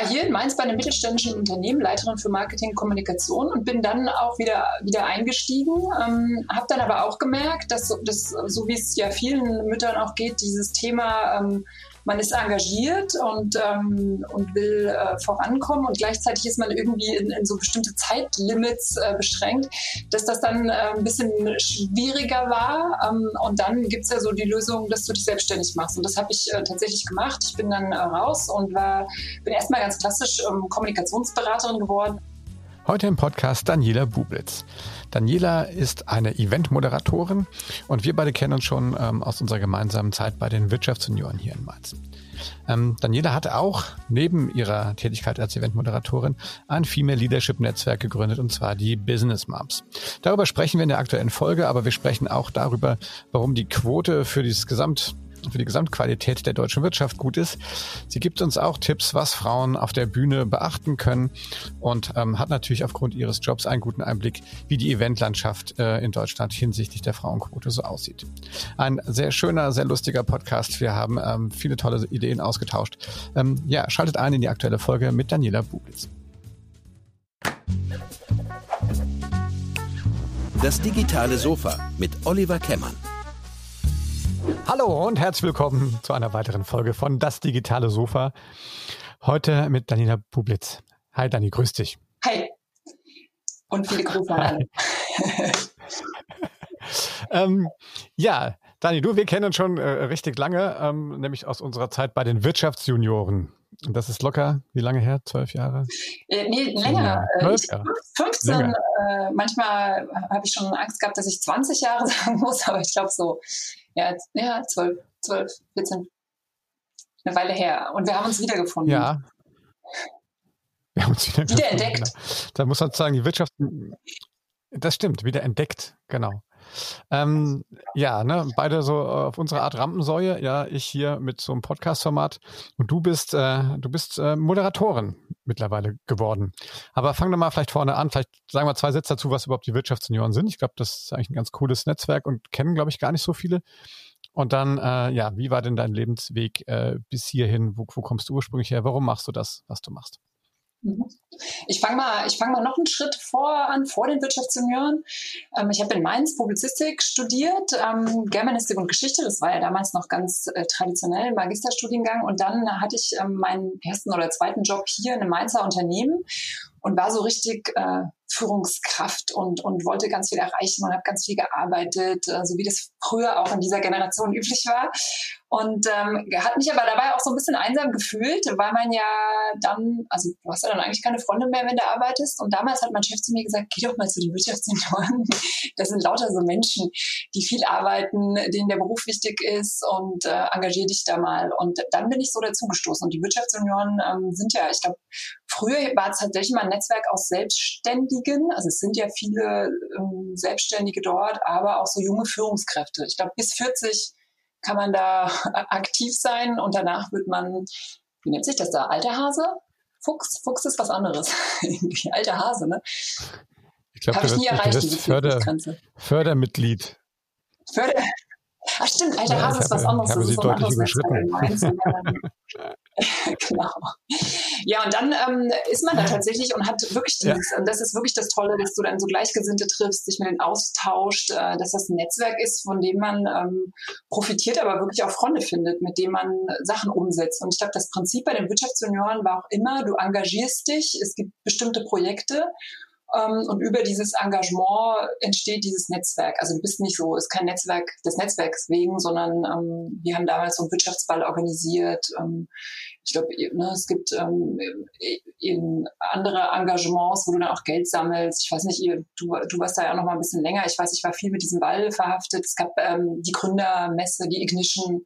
war hier in Mainz bei einem mittelständischen Unternehmen, Leiterin für Marketing und Kommunikation und bin dann auch wieder, wieder eingestiegen. Ähm, habe dann aber auch gemerkt, dass, dass so wie es ja vielen Müttern auch geht, dieses Thema ähm, man ist engagiert und, ähm, und will äh, vorankommen und gleichzeitig ist man irgendwie in, in so bestimmte Zeitlimits äh, beschränkt, dass das dann äh, ein bisschen schwieriger war. Ähm, und dann gibt es ja so die Lösung, dass du dich selbstständig machst. Und das habe ich äh, tatsächlich gemacht. Ich bin dann äh, raus und war, bin erstmal ganz klassisch ähm, Kommunikationsberaterin geworden. Heute im Podcast Daniela Bublitz. Daniela ist eine Eventmoderatorin und wir beide kennen uns schon ähm, aus unserer gemeinsamen Zeit bei den Wirtschaftssenioren hier in Mainz. Ähm, Daniela hat auch neben ihrer Tätigkeit als Eventmoderatorin ein Female Leadership Netzwerk gegründet und zwar die Business Moms. Darüber sprechen wir in der aktuellen Folge, aber wir sprechen auch darüber, warum die Quote für dieses Gesamt für die Gesamtqualität der deutschen Wirtschaft gut ist. Sie gibt uns auch Tipps, was Frauen auf der Bühne beachten können und ähm, hat natürlich aufgrund ihres Jobs einen guten Einblick, wie die Eventlandschaft äh, in Deutschland hinsichtlich der Frauenquote so aussieht. Ein sehr schöner, sehr lustiger Podcast. Wir haben ähm, viele tolle Ideen ausgetauscht. Ähm, ja, schaltet ein in die aktuelle Folge mit Daniela Bublitz. Das digitale Sofa mit Oliver Kemmern. Hallo und herzlich willkommen zu einer weiteren Folge von Das digitale Sofa. Heute mit Daniela Bublitz. Hi Dani, grüß dich. Hi. Und viele Grüße an alle. ähm, ja, Dani, du, wir kennen uns schon äh, richtig lange, ähm, nämlich aus unserer Zeit bei den Wirtschaftsjunioren. Und das ist locker, wie lange her? Zwölf Jahre? Äh, nee, länger. Äh, ich, 15, länger. Äh, manchmal habe ich schon Angst gehabt, dass ich 20 Jahre sagen muss, aber ich glaube so ja, ja, 12, 12, 14, eine Weile her. Und wir haben uns wiedergefunden. Ja. Wir haben uns wieder, wieder entdeckt. Genau. Da muss man sagen, die Wirtschaft, das stimmt, wieder entdeckt, genau. Ähm, ja, ne, beide so auf unsere Art Rampensäue. Ja, ich hier mit so einem Podcast-Format und du bist, äh, du bist äh, Moderatorin mittlerweile geworden. Aber fang doch mal vielleicht vorne an. Vielleicht sagen wir zwei Sätze dazu, was überhaupt die Wirtschaftssenioren sind. Ich glaube, das ist eigentlich ein ganz cooles Netzwerk und kennen, glaube ich, gar nicht so viele. Und dann, äh, ja, wie war denn dein Lebensweg äh, bis hierhin? Wo, wo kommst du ursprünglich her? Warum machst du das, was du machst? Mhm. Ich fange mal, ich fang mal noch einen Schritt vor an, vor den Wirtschaftssenioren. Ähm, ich habe in Mainz Publizistik studiert, ähm, Germanistik und Geschichte. Das war ja damals noch ganz äh, traditionell Magisterstudiengang. Und dann hatte ich ähm, meinen ersten oder zweiten Job hier in einem Mainzer Unternehmen und war so richtig äh, Führungskraft und, und wollte ganz viel erreichen und habe ganz viel gearbeitet, äh, so wie das früher auch in dieser Generation üblich war. Und ähm, hat mich aber dabei auch so ein bisschen einsam gefühlt, weil man ja dann, also du hast ja dann eigentlich keine Freunde mehr, wenn du arbeitest. Und damals hat mein Chef zu mir gesagt, geh doch mal zu den Wirtschaftssenioren. Das sind lauter so Menschen, die viel arbeiten, denen der Beruf wichtig ist und äh, engagier dich da mal. Und dann bin ich so dazugestoßen. Und die Wirtschaftssenioren ähm, sind ja, ich glaube, früher war es tatsächlich mal ein Netzwerk aus Selbstständigen. Also es sind ja viele ähm, Selbstständige dort, aber auch so junge Führungskräfte. Ich glaube, bis 40 kann man da aktiv sein und danach wird man, wie nennt sich das da, alter Hase? Fuchs? Fuchs ist was anderes. alter Hase, ne? Ich glaube, du, wirst, du wirst Förder, Fördermitglied. Förder, Ach stimmt, alter ja, Hase ist was anderes. Ich habe das sie so deutlich überschritten. genau. Ja, und dann ähm, ist man da tatsächlich und hat wirklich dieses, ja. und das ist wirklich das Tolle, dass du dann so Gleichgesinnte triffst, dich mit denen austauscht, äh, dass das ein Netzwerk ist, von dem man ähm, profitiert, aber wirklich auch Freunde findet, mit dem man Sachen umsetzt. Und ich glaube, das Prinzip bei den Wirtschaftsjunioren war auch immer, du engagierst dich, es gibt bestimmte Projekte ähm, und über dieses Engagement entsteht dieses Netzwerk. Also du bist nicht so, ist kein Netzwerk des Netzwerks wegen, sondern ähm, wir haben damals so einen Wirtschaftsball organisiert. Ähm, ich glaube, ne, es gibt ähm, in andere Engagements, wo du dann auch Geld sammelst. Ich weiß nicht, ihr, du, du warst da ja noch mal ein bisschen länger. Ich weiß, ich war viel mit diesem Ball verhaftet. Es gab ähm, die Gründermesse, die Ignition.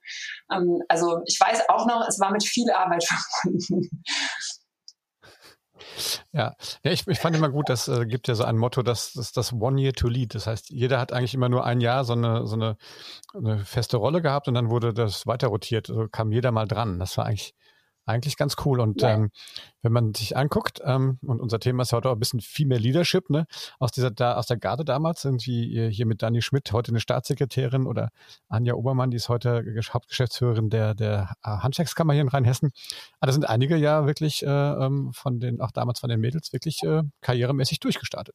Ähm, also ich weiß auch noch, es war mit viel Arbeit verbunden. Ja, ja ich, ich fand immer gut, das äh, gibt ja so ein Motto, das das, das One Year to Lead. Das heißt, jeder hat eigentlich immer nur ein Jahr so eine, so eine, eine feste Rolle gehabt und dann wurde das weiter rotiert. Also kam jeder mal dran. Das war eigentlich eigentlich ganz cool. Und ja. ähm, wenn man sich anguckt, ähm, und unser Thema ist heute auch ein bisschen Female Leadership, ne, aus dieser da aus der Garde damals, irgendwie hier mit Dani Schmidt, heute eine Staatssekretärin oder Anja Obermann, die ist heute Hauptgeschäftsführerin der, der äh, Handwerkskammer hier in Rheinhessen. Ah, da sind einige ja wirklich äh, ähm, von den, auch damals von den Mädels, wirklich äh, karrieremäßig durchgestartet.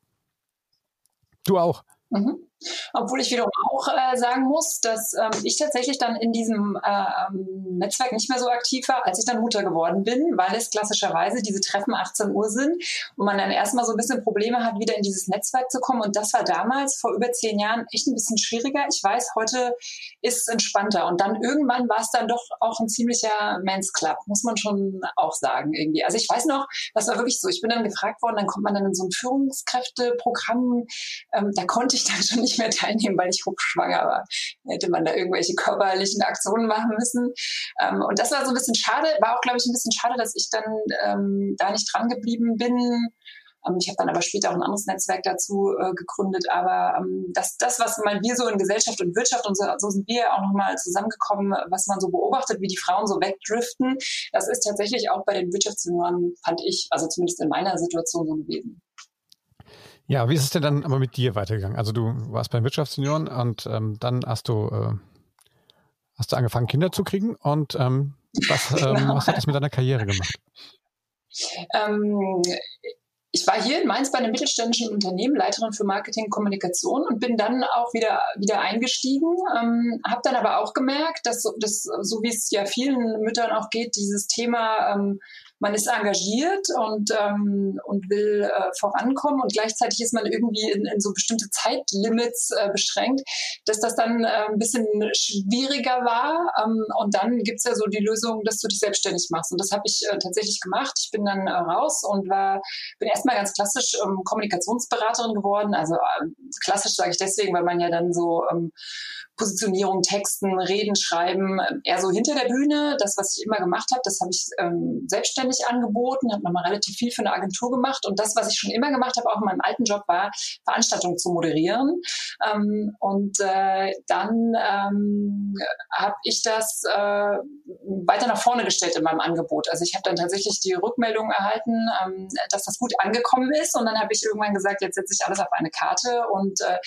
Du auch. Mhm. Obwohl ich wiederum auch äh, sagen muss, dass ähm, ich tatsächlich dann in diesem äh, Netzwerk nicht mehr so aktiv war, als ich dann Mutter geworden bin, weil es klassischerweise diese Treffen 18 Uhr sind und man dann erstmal so ein bisschen Probleme hat, wieder in dieses Netzwerk zu kommen. Und das war damals vor über zehn Jahren echt ein bisschen schwieriger. Ich weiß, heute ist es entspannter. Und dann irgendwann war es dann doch auch ein ziemlicher Men's Club, muss man schon auch sagen irgendwie. Also ich weiß noch, das war wirklich so. Ich bin dann gefragt worden, dann kommt man dann in so ein Führungskräfteprogramm. Ähm, da konnte ich dann schon nicht mehr teilnehmen, weil ich hochschwanger war. Hätte man da irgendwelche körperlichen Aktionen machen müssen. Ähm, und das war so ein bisschen schade, war auch, glaube ich, ein bisschen schade, dass ich dann ähm, da nicht dran geblieben bin. Ähm, ich habe dann aber später auch ein anderes Netzwerk dazu äh, gegründet. Aber ähm, das, das, was man wir so in Gesellschaft und Wirtschaft und so, so sind wir auch nochmal zusammengekommen, was man so beobachtet, wie die Frauen so wegdriften, das ist tatsächlich auch bei den Wirtschaftssenioren, fand ich, also zumindest in meiner Situation so gewesen. Ja, wie ist es denn dann aber mit dir weitergegangen? Also du warst beim Wirtschaftsunion und ähm, dann hast du, äh, hast du angefangen, Kinder zu kriegen und ähm, was, ähm, genau. was hat das mit deiner Karriere gemacht? Ähm, ich war hier in Mainz bei einem mittelständischen Unternehmen, Leiterin für Marketing und Kommunikation und bin dann auch wieder, wieder eingestiegen, ähm, habe dann aber auch gemerkt, dass, dass so wie es ja vielen Müttern auch geht, dieses Thema ähm, man ist engagiert und, ähm, und will äh, vorankommen und gleichzeitig ist man irgendwie in, in so bestimmte Zeitlimits äh, beschränkt, dass das dann äh, ein bisschen schwieriger war. Ähm, und dann gibt's ja so die Lösung, dass du dich selbstständig machst. Und das habe ich äh, tatsächlich gemacht. Ich bin dann äh, raus und war, bin erstmal ganz klassisch ähm, Kommunikationsberaterin geworden. Also äh, klassisch sage ich deswegen, weil man ja dann so ähm, Positionierung, Texten, Reden, Schreiben, eher so hinter der Bühne. Das, was ich immer gemacht habe, das habe ich ähm, selbstständig angeboten, habe nochmal relativ viel für eine Agentur gemacht. Und das, was ich schon immer gemacht habe, auch in meinem alten Job, war Veranstaltungen zu moderieren. Ähm, und äh, dann ähm, habe ich das äh, weiter nach vorne gestellt in meinem Angebot. Also ich habe dann tatsächlich die Rückmeldung erhalten, ähm, dass das gut angekommen ist. Und dann habe ich irgendwann gesagt, jetzt setze ich alles auf eine Karte und äh,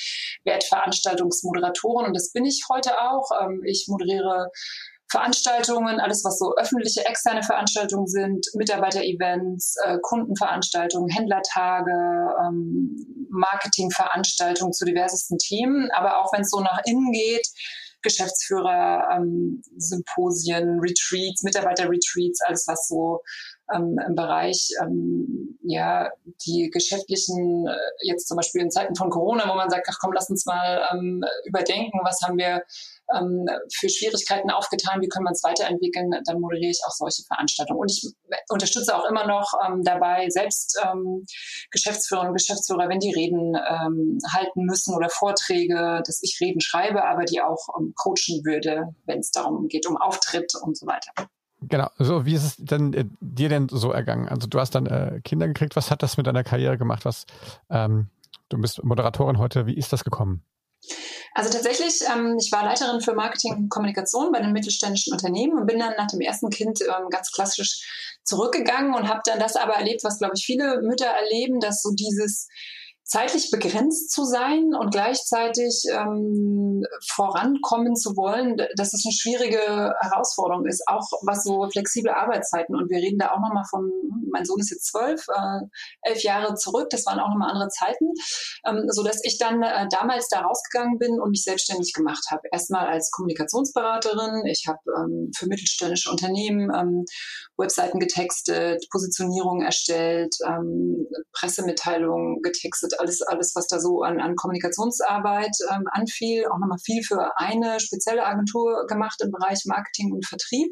werde Veranstaltungsmoderatorin. Und das bin bin ich heute auch. Ähm, ich moderiere Veranstaltungen, alles was so öffentliche, externe Veranstaltungen sind, Mitarbeiter-Events, äh, Kundenveranstaltungen, Händlertage, ähm, Marketingveranstaltungen zu diversesten Themen. Aber auch wenn es so nach innen geht, Geschäftsführer, ähm, Symposien, Retreats, Mitarbeiter-Retreats, alles was so ähm, im Bereich ähm, ja die geschäftlichen äh, jetzt zum Beispiel in Zeiten von Corona, wo man sagt, ach komm, lass uns mal ähm, überdenken, was haben wir ähm, für Schwierigkeiten aufgetan, wie können wir uns weiterentwickeln, dann moderiere ich auch solche Veranstaltungen. Und ich unterstütze auch immer noch ähm, dabei, selbst ähm, Geschäftsführer und Geschäftsführer, wenn die Reden ähm, halten müssen oder Vorträge, dass ich Reden schreibe, aber die auch ähm, coachen würde, wenn es darum geht, um Auftritt und so weiter. Genau, so wie ist es denn äh, dir denn so ergangen? Also du hast dann äh, Kinder gekriegt, was hat das mit deiner Karriere gemacht? Was ähm, du bist Moderatorin heute, wie ist das gekommen? Also tatsächlich, ähm, ich war Leiterin für Marketing und Kommunikation bei einem mittelständischen Unternehmen und bin dann nach dem ersten Kind ähm, ganz klassisch zurückgegangen und habe dann das aber erlebt, was glaube ich viele Mütter erleben, dass so dieses zeitlich begrenzt zu sein und gleichzeitig ähm, vorankommen zu wollen, dass das eine schwierige Herausforderung ist, auch was so flexible Arbeitszeiten. Und wir reden da auch nochmal von, mein Sohn ist jetzt zwölf, äh, elf Jahre zurück, das waren auch nochmal andere Zeiten, ähm, so dass ich dann äh, damals da rausgegangen bin und mich selbstständig gemacht habe. Erstmal als Kommunikationsberaterin, ich habe ähm, für mittelständische Unternehmen ähm, Webseiten getextet, Positionierung erstellt, ähm, Pressemitteilungen getextet, alles, alles, was da so an, an Kommunikationsarbeit ähm, anfiel. Auch nochmal viel für eine spezielle Agentur gemacht im Bereich Marketing und Vertrieb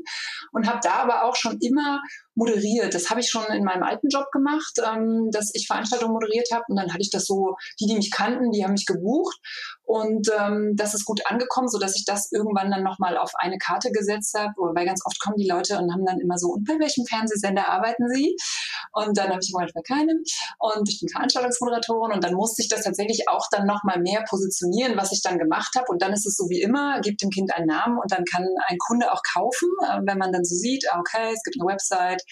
und habe da aber auch schon immer moderiert. Das habe ich schon in meinem alten Job gemacht, ähm, dass ich Veranstaltungen moderiert habe und dann hatte ich das so, die, die mich kannten, die haben mich gebucht und ähm, das ist gut angekommen, so dass ich das irgendwann dann nochmal auf eine Karte gesetzt habe, weil ganz oft kommen die Leute und haben dann immer so, und bei welchem Fernsehsender arbeiten Sie? Und dann habe ich gemeint, bei keinem. Und ich bin Veranstaltungsmoderatorin und dann musste ich das tatsächlich auch dann nochmal mehr positionieren, was ich dann gemacht habe. Und dann ist es so wie immer, gibt dem Kind einen Namen und dann kann ein Kunde auch kaufen, äh, wenn man dann so sieht, ah, okay, es gibt eine Website,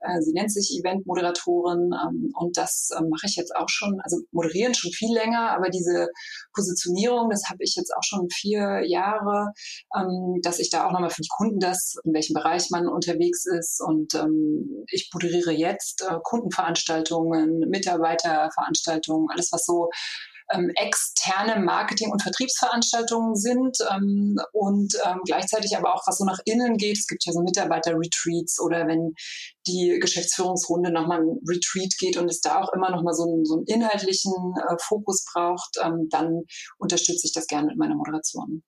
äh, sie nennt sich Eventmoderatorin ähm, und das äh, mache ich jetzt auch schon, also moderieren schon viel länger, aber diese Positionierung, das habe ich jetzt auch schon vier Jahre, ähm, dass ich da auch nochmal für die Kunden das, in welchem Bereich man unterwegs ist und ähm, ich moderiere jetzt äh, Kundenveranstaltungen, Mitarbeiterveranstaltungen, alles was so ähm, externe Marketing- und Vertriebsveranstaltungen sind ähm, und ähm, gleichzeitig aber auch was so nach innen geht. Es gibt ja so Mitarbeiter-Retreats oder wenn die Geschäftsführungsrunde nochmal ein Retreat geht und es da auch immer nochmal so einen, so einen inhaltlichen äh, Fokus braucht, ähm, dann unterstütze ich das gerne mit meiner Moderation.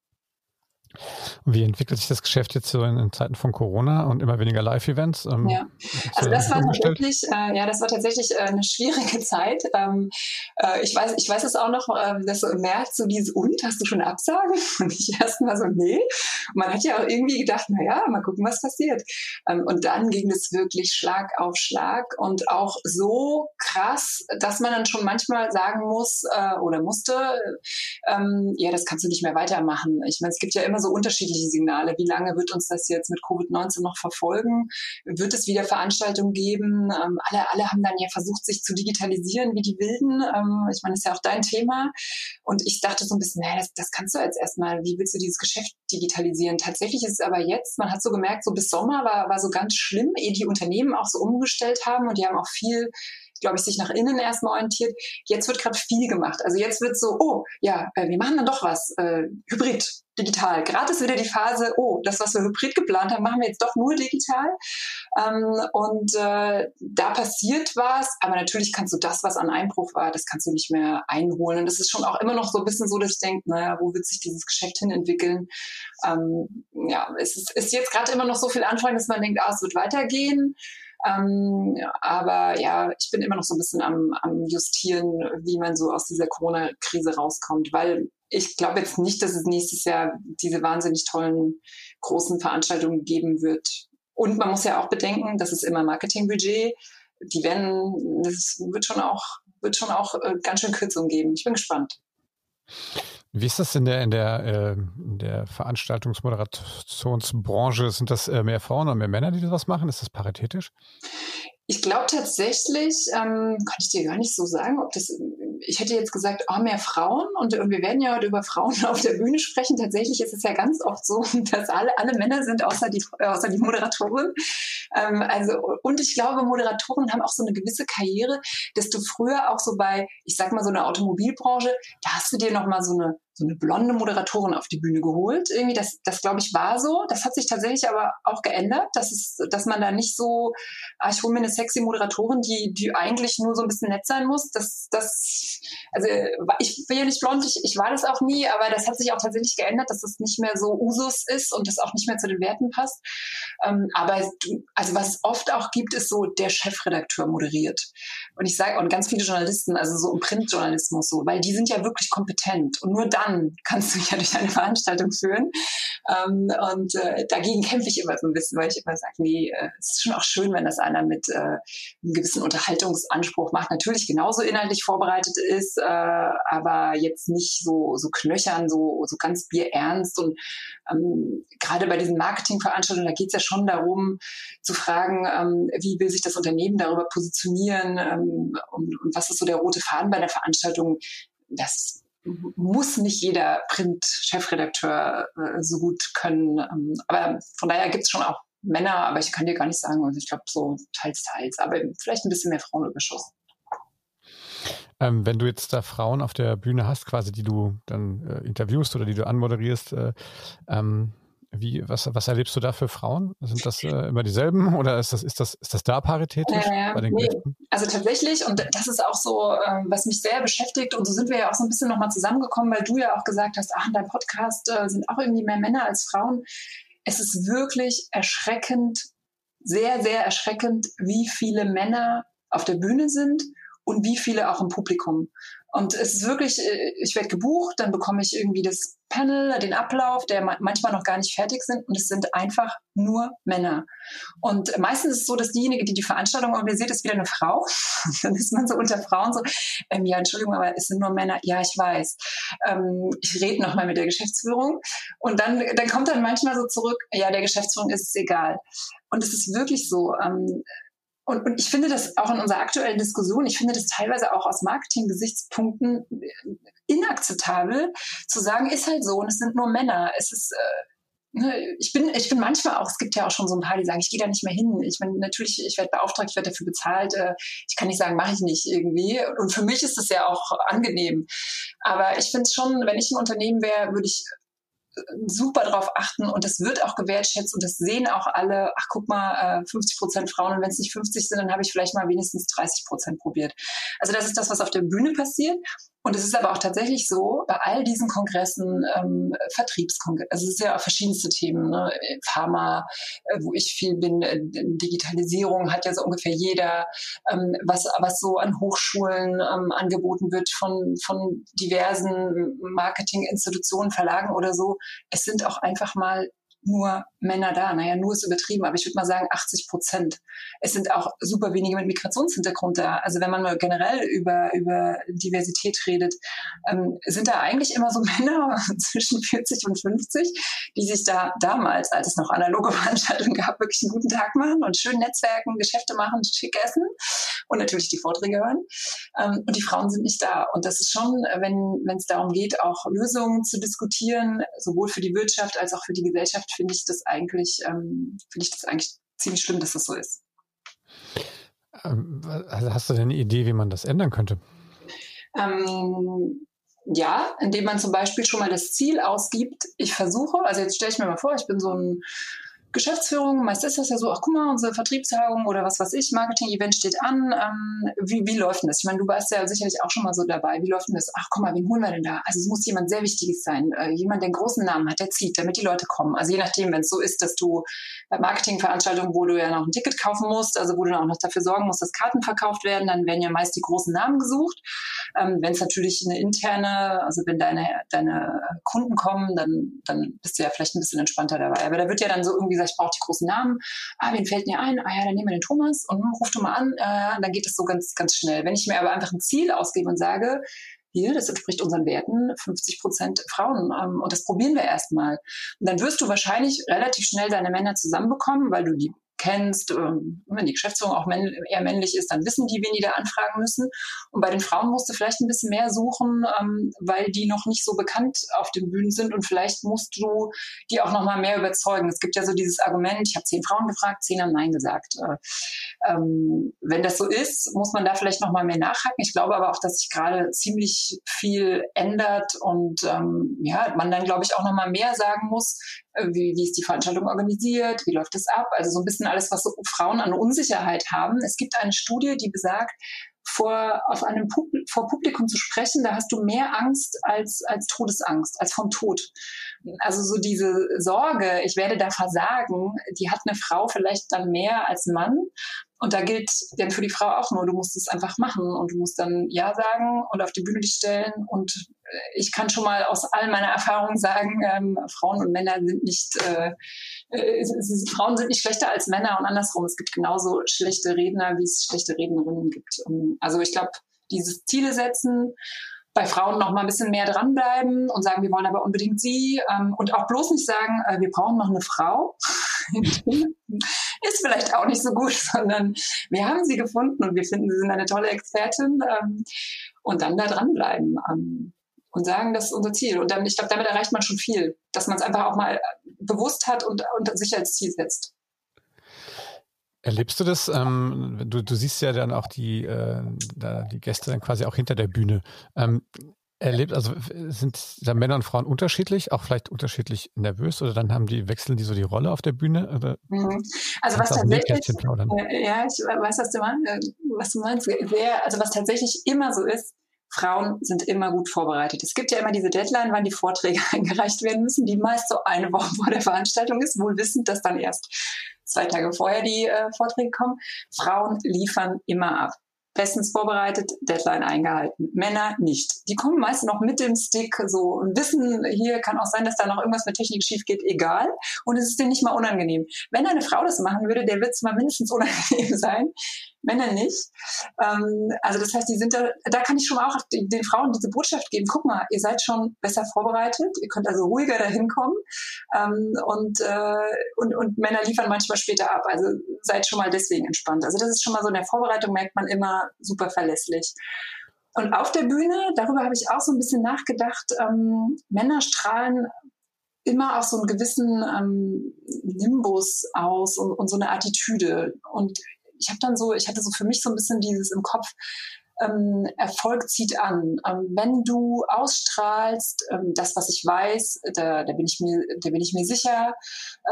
Wie entwickelt sich das Geschäft jetzt so in, in Zeiten von Corona und immer weniger Live-Events? Ähm, ja, also das war tatsächlich, äh, ja, das war tatsächlich äh, eine schwierige Zeit. Ähm, äh, ich weiß, ich weiß es auch noch, äh, dass so im März so dieses und hast du schon Absagen? Und ich erst mal so nee. Und man hat ja auch irgendwie gedacht, na ja, mal gucken, was passiert. Ähm, und dann ging es wirklich Schlag auf Schlag und auch so krass, dass man dann schon manchmal sagen muss äh, oder musste, ähm, ja, das kannst du nicht mehr weitermachen. Ich meine, es gibt ja immer so so unterschiedliche Signale. Wie lange wird uns das jetzt mit Covid-19 noch verfolgen? Wird es wieder Veranstaltungen geben? Ähm, alle, alle haben dann ja versucht, sich zu digitalisieren wie die Wilden. Ähm, ich meine, das ist ja auch dein Thema. Und ich dachte so ein bisschen, naja, das, das kannst du jetzt erstmal. Wie willst du dieses Geschäft digitalisieren? Tatsächlich ist es aber jetzt, man hat so gemerkt, so bis Sommer war, war so ganz schlimm, ehe die Unternehmen auch so umgestellt haben und die haben auch viel glaube ich, sich nach innen erstmal orientiert. Jetzt wird gerade viel gemacht. Also jetzt wird so, oh, ja, äh, wir machen dann doch was. Äh, Hybrid, digital. Gerade ist wieder die Phase, oh, das, was wir Hybrid geplant haben, machen wir jetzt doch nur digital. Ähm, und äh, da passiert was, aber natürlich kannst du das, was an Einbruch war, das kannst du nicht mehr einholen. Und das ist schon auch immer noch so ein bisschen so, dass ich denke, naja, wo wird sich dieses Geschäft hin entwickeln? Ähm, ja, es ist, ist jetzt gerade immer noch so viel Anfang, dass man denkt, ah, es wird weitergehen. Ähm, aber ja, ich bin immer noch so ein bisschen am, am Justieren, wie man so aus dieser Corona-Krise rauskommt, weil ich glaube jetzt nicht, dass es nächstes Jahr diese wahnsinnig tollen großen Veranstaltungen geben wird. Und man muss ja auch bedenken, das ist immer Marketingbudget. Die werden, das wird schon auch, wird schon auch äh, ganz schön Kürzungen geben. Ich bin gespannt. Wie ist das in der, in der, äh, in der Veranstaltungsmoderationsbranche? Sind das äh, mehr Frauen oder mehr Männer, die das machen? Ist das paritätisch? Ich glaube tatsächlich, ähm, kann ich dir gar nicht so sagen, ob das, ich hätte jetzt gesagt, oh, mehr Frauen und wir werden ja heute über Frauen auf der Bühne sprechen. Tatsächlich ist es ja ganz oft so, dass alle, alle Männer sind, außer die, außer die Moderatorin. Ähm, also, und ich glaube, Moderatoren haben auch so eine gewisse Karriere, desto früher auch so bei, ich sag mal, so einer Automobilbranche, da hast du dir nochmal so eine so eine blonde Moderatorin auf die Bühne geholt. Irgendwie, das, das glaube ich, war so. Das hat sich tatsächlich aber auch geändert, dass, es, dass man da nicht so, ah, ich hole mir eine sexy Moderatorin, die, die eigentlich nur so ein bisschen nett sein muss. Das, das, also ich bin ja nicht blond, ich, ich war das auch nie, aber das hat sich auch tatsächlich geändert, dass das nicht mehr so Usus ist und das auch nicht mehr zu den Werten passt. Ähm, aber also was es oft auch gibt, ist so, der Chefredakteur moderiert. Und ich sage, und ganz viele Journalisten, also so im Printjournalismus so, weil die sind ja wirklich kompetent und nur dann dann kannst du ja durch eine Veranstaltung führen. Ähm, und äh, dagegen kämpfe ich immer so ein bisschen, weil ich immer sage, nee, äh, es ist schon auch schön, wenn das einer mit äh, einem gewissen Unterhaltungsanspruch macht. Natürlich genauso inhaltlich vorbereitet ist, äh, aber jetzt nicht so, so knöchern, so, so ganz bierernst. Und ähm, gerade bei diesen Marketingveranstaltungen, da geht es ja schon darum, zu fragen, ähm, wie will sich das Unternehmen darüber positionieren ähm, und, und was ist so der rote Faden bei der Veranstaltung. Das muss nicht jeder Print-Chefredakteur äh, so gut können. Ähm, aber von daher gibt es schon auch Männer, aber ich kann dir gar nicht sagen, also ich glaube so teils, teils, aber vielleicht ein bisschen mehr Frauenüberschuss. Ähm, wenn du jetzt da Frauen auf der Bühne hast, quasi, die du dann äh, interviewst oder die du anmoderierst, äh, ähm, wie, was, was erlebst du da für Frauen? Sind das äh, immer dieselben oder ist das, ist das, ist das da paritätisch äh, bei den nee. Also tatsächlich, und das ist auch so, äh, was mich sehr beschäftigt, und so sind wir ja auch so ein bisschen nochmal zusammengekommen, weil du ja auch gesagt hast, ach, in deinem Podcast äh, sind auch irgendwie mehr Männer als Frauen. Es ist wirklich erschreckend, sehr, sehr erschreckend, wie viele Männer auf der Bühne sind und wie viele auch im Publikum. Und es ist wirklich, äh, ich werde gebucht, dann bekomme ich irgendwie das Panel, den Ablauf, der manchmal noch gar nicht fertig sind und es sind einfach nur Männer. Und meistens ist es so, dass diejenige, die die Veranstaltung organisiert, ist wieder eine Frau. dann ist man so unter Frauen so, ähm, ja, Entschuldigung, aber es sind nur Männer. Ja, ich weiß. Ähm, ich rede nochmal mit der Geschäftsführung. Und dann, dann kommt dann manchmal so zurück, ja, der Geschäftsführung ist es egal. Und es ist wirklich so. Ähm, und, und ich finde das auch in unserer aktuellen Diskussion, ich finde das teilweise auch aus Marketing-Gesichtspunkten inakzeptabel, zu sagen, ist halt so und es sind nur Männer. Es ist, äh, ne, ich bin, ich bin manchmal auch, es gibt ja auch schon so ein paar, die sagen, ich gehe da nicht mehr hin. Ich meine, natürlich, ich werde beauftragt, ich werde dafür bezahlt. Äh, ich kann nicht sagen, mache ich nicht irgendwie. Und für mich ist das ja auch angenehm. Aber ich finde es schon, wenn ich ein Unternehmen wäre, würde ich super drauf achten und das wird auch gewertschätzt und das sehen auch alle, ach guck mal, 50 äh, Prozent Frauen und wenn es nicht 50 sind, dann habe ich vielleicht mal wenigstens 30 Prozent probiert. Also das ist das, was auf der Bühne passiert und es ist aber auch tatsächlich so, bei all diesen Kongressen, ähm, Vertriebskongressen, also es ist ja auch verschiedenste Themen, ne? Pharma, äh, wo ich viel bin, äh, Digitalisierung hat ja so ungefähr jeder, ähm, was, was so an Hochschulen ähm, angeboten wird von, von diversen Marketinginstitutionen, Verlagen oder so. Es sind auch einfach mal nur Männer da. Naja, nur ist übertrieben, aber ich würde mal sagen 80 Prozent. Es sind auch super wenige mit Migrationshintergrund da. Also wenn man mal generell über, über Diversität redet, ähm, sind da eigentlich immer so Männer zwischen 40 und 50, die sich da damals, als es noch analoge Veranstaltungen gab, wirklich einen guten Tag machen und schön Netzwerken, Geschäfte machen, schick essen und natürlich die Vorträge hören. Ähm, und die Frauen sind nicht da. Und das ist schon, wenn es darum geht, auch Lösungen zu diskutieren, sowohl für die Wirtschaft als auch für die Gesellschaft, finde ich das eigentlich, ähm, finde ich das eigentlich ziemlich schlimm, dass das so ist. Ähm, also hast du denn eine Idee, wie man das ändern könnte? Ähm, ja, indem man zum Beispiel schon mal das Ziel ausgibt, ich versuche, also jetzt stelle ich mir mal vor, ich bin so ein Geschäftsführung, meist ist das ja so, ach guck mal, unsere Vertriebstagung oder was weiß ich, Marketing-Event steht an. Ähm, wie, wie läuft denn das? Ich meine, du warst ja sicherlich auch schon mal so dabei. Wie läuft denn das? Ach guck mal, wen holen wir denn da? Also es muss jemand sehr Wichtiges sein, äh, jemand, der einen großen Namen hat, der zieht, damit die Leute kommen. Also je nachdem, wenn es so ist, dass du bei Marketingveranstaltungen, wo du ja noch ein Ticket kaufen musst, also wo du dann auch noch dafür sorgen musst, dass Karten verkauft werden, dann werden ja meist die großen Namen gesucht. Ähm, wenn es natürlich eine interne, also wenn deine, deine Kunden kommen, dann, dann bist du ja vielleicht ein bisschen entspannter dabei. Aber da wird ja dann so irgendwie gesagt, ich brauche die großen Namen. Ah, wen fällt mir ein? Ah ja, dann nehmen wir den Thomas und hm, ruf du mal an. Äh, dann geht es so ganz, ganz schnell. Wenn ich mir aber einfach ein Ziel ausgebe und sage, hier, das entspricht unseren Werten, 50 Prozent Frauen. Ähm, und das probieren wir erstmal. Und dann wirst du wahrscheinlich relativ schnell deine Männer zusammenbekommen, weil du die kennst, ähm, wenn die Geschäftsführung auch eher männlich ist, dann wissen die, wen die da anfragen müssen. Und bei den Frauen musst du vielleicht ein bisschen mehr suchen, ähm, weil die noch nicht so bekannt auf den Bühnen sind und vielleicht musst du die auch noch mal mehr überzeugen. Es gibt ja so dieses Argument, ich habe zehn Frauen gefragt, zehn haben Nein gesagt. Äh, ähm, wenn das so ist, muss man da vielleicht noch mal mehr nachhaken. Ich glaube aber auch, dass sich gerade ziemlich viel ändert und ja, man dann, glaube ich, auch noch mal mehr sagen muss, wie, wie ist die Veranstaltung organisiert, wie läuft es ab, also so ein bisschen alles, was so Frauen an Unsicherheit haben. Es gibt eine Studie, die besagt, vor, auf einem Pub vor Publikum zu sprechen, da hast du mehr Angst als, als Todesangst, als vom Tod. Also so diese Sorge, ich werde da versagen, die hat eine Frau vielleicht dann mehr als Mann. Und da gilt denn für die Frau auch nur, du musst es einfach machen und du musst dann Ja sagen und auf die Bühne dich stellen. Und äh, ich kann schon mal aus all meiner Erfahrung sagen, ähm, Frauen und Männer sind nicht, äh, äh, Frauen sind nicht schlechter als Männer und andersrum. Es gibt genauso schlechte Redner, wie es schlechte Rednerinnen gibt. Also ich glaube, dieses Ziele setzen, bei Frauen noch mal ein bisschen mehr dranbleiben und sagen, wir wollen aber unbedingt sie ähm, und auch bloß nicht sagen, äh, wir brauchen noch eine Frau. ist vielleicht auch nicht so gut, sondern wir haben sie gefunden und wir finden, sie sind eine tolle Expertin ähm, und dann da dranbleiben ähm, und sagen, das ist unser Ziel. Und dann, ich glaube, damit erreicht man schon viel, dass man es einfach auch mal bewusst hat und, und sich als Ziel setzt. Erlebst du das? Ähm, du, du siehst ja dann auch die, äh, die Gäste dann quasi auch hinter der Bühne. Ähm, erlebt, also sind da Männer und Frauen unterschiedlich, auch vielleicht unterschiedlich nervös oder dann haben die, wechseln die so die Rolle auf der Bühne? Oder mhm. Also was tatsächlich, äh, ja, ich weiß, was du meinst, äh, was du meinst. Sehr, also was tatsächlich immer so ist, Frauen sind immer gut vorbereitet. Es gibt ja immer diese Deadline, wann die Vorträge eingereicht werden müssen, die meist so eine Woche vor der Veranstaltung ist, wohl wissend, dass dann erst zwei Tage vorher die äh, Vorträge kommen. Frauen liefern immer ab. bestens vorbereitet, Deadline eingehalten. Männer nicht. Die kommen meist noch mit dem Stick so und wissen, hier kann auch sein, dass da noch irgendwas mit Technik schief geht, egal. Und es ist denen nicht mal unangenehm. Wenn eine Frau das machen würde, der wird es mal mindestens unangenehm sein. Männer nicht. Ähm, also das heißt, die sind da, da kann ich schon mal auch den Frauen diese Botschaft geben. Guck mal, ihr seid schon besser vorbereitet, ihr könnt also ruhiger dahin kommen ähm, und, äh, und, und Männer liefern manchmal später ab. Also seid schon mal deswegen entspannt. Also das ist schon mal so in der Vorbereitung merkt man immer super verlässlich. Und auf der Bühne, darüber habe ich auch so ein bisschen nachgedacht, ähm, Männer strahlen immer auch so einen gewissen ähm, Nimbus aus und, und so eine Attitüde. Und ich habe dann so, ich hatte so für mich so ein bisschen dieses im Kopf, ähm, Erfolg zieht an. Ähm, wenn du ausstrahlst, ähm, das, was ich weiß, da, da, bin ich mir, da bin ich mir sicher.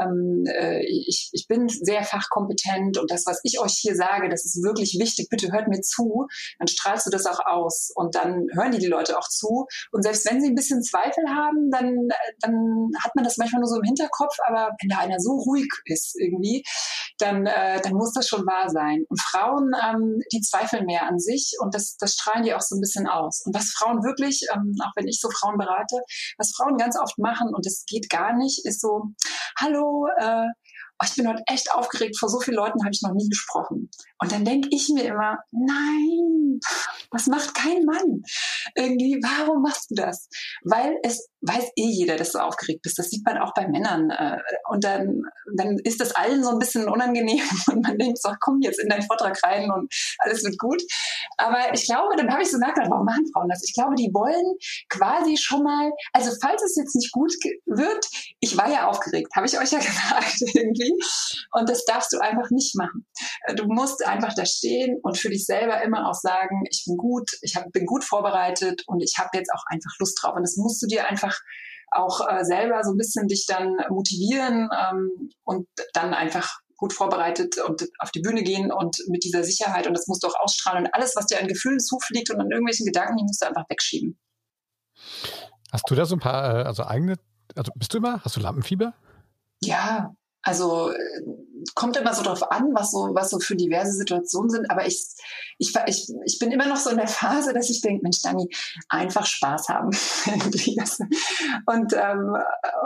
Ähm, äh, ich, ich bin sehr fachkompetent und das, was ich euch hier sage, das ist wirklich wichtig. Bitte hört mir zu. Dann strahlst du das auch aus und dann hören die die Leute auch zu. Und selbst wenn sie ein bisschen Zweifel haben, dann, dann hat man das manchmal nur so im Hinterkopf. Aber wenn da einer so ruhig ist irgendwie, dann, äh, dann muss das schon wahr sein. Und Frauen, ähm, die zweifeln mehr an sich und das, das strahlen die auch so ein bisschen aus. Und was Frauen wirklich, ähm, auch wenn ich so Frauen berate, was Frauen ganz oft machen, und das geht gar nicht, ist so, hallo, äh, oh, ich bin heute echt aufgeregt, vor so vielen Leuten habe ich noch nie gesprochen. Und dann denke ich mir immer, nein, das macht kein Mann. Irgendwie, warum machst du das? Weil es weiß eh jeder, dass du aufgeregt bist. Das sieht man auch bei Männern. Äh, und dann, dann ist das allen so ein bisschen unangenehm und man denkt so, komm jetzt in deinen Vortrag rein und alles wird gut. Aber ich glaube, dann habe ich so nachgedacht, warum machen Frauen das? Ich glaube, die wollen quasi schon mal, also falls es jetzt nicht gut wird, ich war ja aufgeregt, habe ich euch ja gesagt irgendwie. Und das darfst du einfach nicht machen. Du musst einfach da stehen und für dich selber immer auch sagen, ich bin gut, ich hab, bin gut vorbereitet und ich habe jetzt auch einfach Lust drauf. Und das musst du dir einfach auch äh, selber so ein bisschen dich dann motivieren ähm, und dann einfach gut vorbereitet und auf die Bühne gehen und mit dieser Sicherheit und das musst du auch ausstrahlen und alles, was dir an Gefühlen zufliegt und an irgendwelchen Gedanken, die musst du einfach wegschieben. Hast du da so ein paar, äh, also eigene, also bist du immer, hast du Lampenfieber? Ja, also äh, kommt immer so drauf an, was so, was so für diverse Situationen sind. Aber ich, ich, ich, ich bin immer noch so in der Phase, dass ich denke, Mensch, Dani, einfach Spaß haben. und, ähm,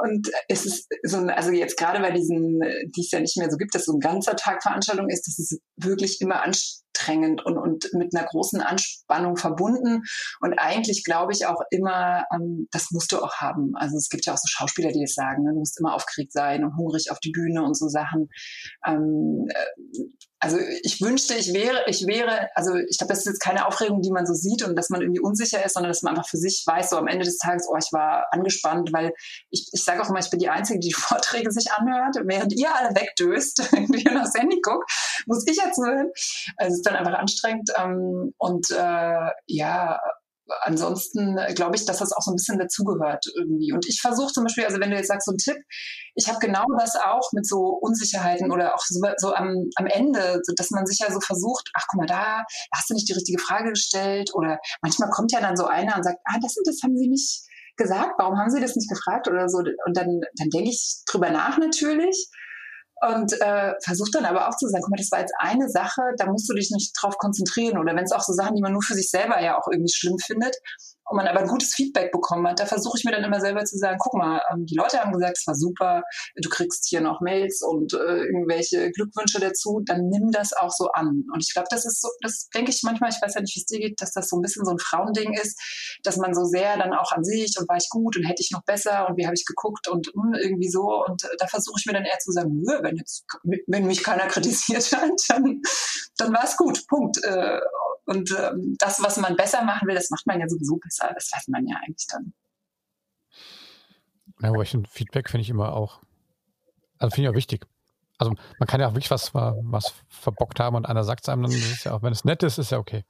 und es ist so, ein, also jetzt gerade bei diesen, die es ja nicht mehr so gibt, dass so ein ganzer Tag Veranstaltung ist, das ist wirklich immer anstrengend und, und mit einer großen Anspannung verbunden. Und eigentlich glaube ich auch immer, ähm, das musst du auch haben. Also es gibt ja auch so Schauspieler, die es sagen, ne? du musst immer aufgeregt sein und hungrig auf die Bühne und so Sachen. Ähm, äh, also ich wünschte, ich wäre, ich wäre, also ich glaube, das ist jetzt keine Aufregung, die man so sieht und dass man irgendwie unsicher ist, sondern dass man einfach für sich weiß, so am Ende des Tages, oh, ich war angespannt, weil ich, ich sage auch immer, ich bin die Einzige, die die Vorträge sich anhört, während ihr alle wegdöst, irgendwie aufs Handy guckt, muss ich jetzt hören. Also es ist dann einfach anstrengend ähm, und äh, ja, ansonsten glaube ich, dass das auch so ein bisschen dazugehört irgendwie. Und ich versuche zum Beispiel, also wenn du jetzt sagst, so ein Tipp, ich habe genau das auch mit so Unsicherheiten oder auch so, so am, am Ende, so dass man sich ja so versucht, ach guck mal, da hast du nicht die richtige Frage gestellt oder manchmal kommt ja dann so einer und sagt, ah, das und das haben sie nicht gesagt, warum haben sie das nicht gefragt oder so. Und dann, dann denke ich drüber nach natürlich und äh, versucht dann aber auch zu sagen, guck mal, das war jetzt eine Sache, da musst du dich nicht drauf konzentrieren. Oder wenn es auch so Sachen, die man nur für sich selber ja auch irgendwie schlimm findet, und man aber gutes Feedback bekommen hat, da versuche ich mir dann immer selber zu sagen, guck mal, ähm, die Leute haben gesagt, es war super, du kriegst hier noch Mails und äh, irgendwelche Glückwünsche dazu, dann nimm das auch so an. Und ich glaube, das ist so, das denke ich manchmal, ich weiß ja nicht, wie es dir geht, dass das so ein bisschen so ein Frauending ist, dass man so sehr dann auch an sich und war ich gut und hätte ich noch besser und wie habe ich geguckt und mh, hm, irgendwie so. Und äh, da versuche ich mir dann eher zu sagen, nö, wenn jetzt, wenn mich keiner kritisiert hat, dann, dann war es gut. Punkt. Und ähm, das, was man besser machen will, das macht man ja sowieso besser. Das weiß man ja eigentlich dann. Ja, aber ich finde, Feedback finde ich immer auch, also finde ich auch wichtig. Also man kann ja auch wirklich was, was verbockt haben und einer sagt es einem, dann ist es ja auch, wenn es nett ist, ist ja okay.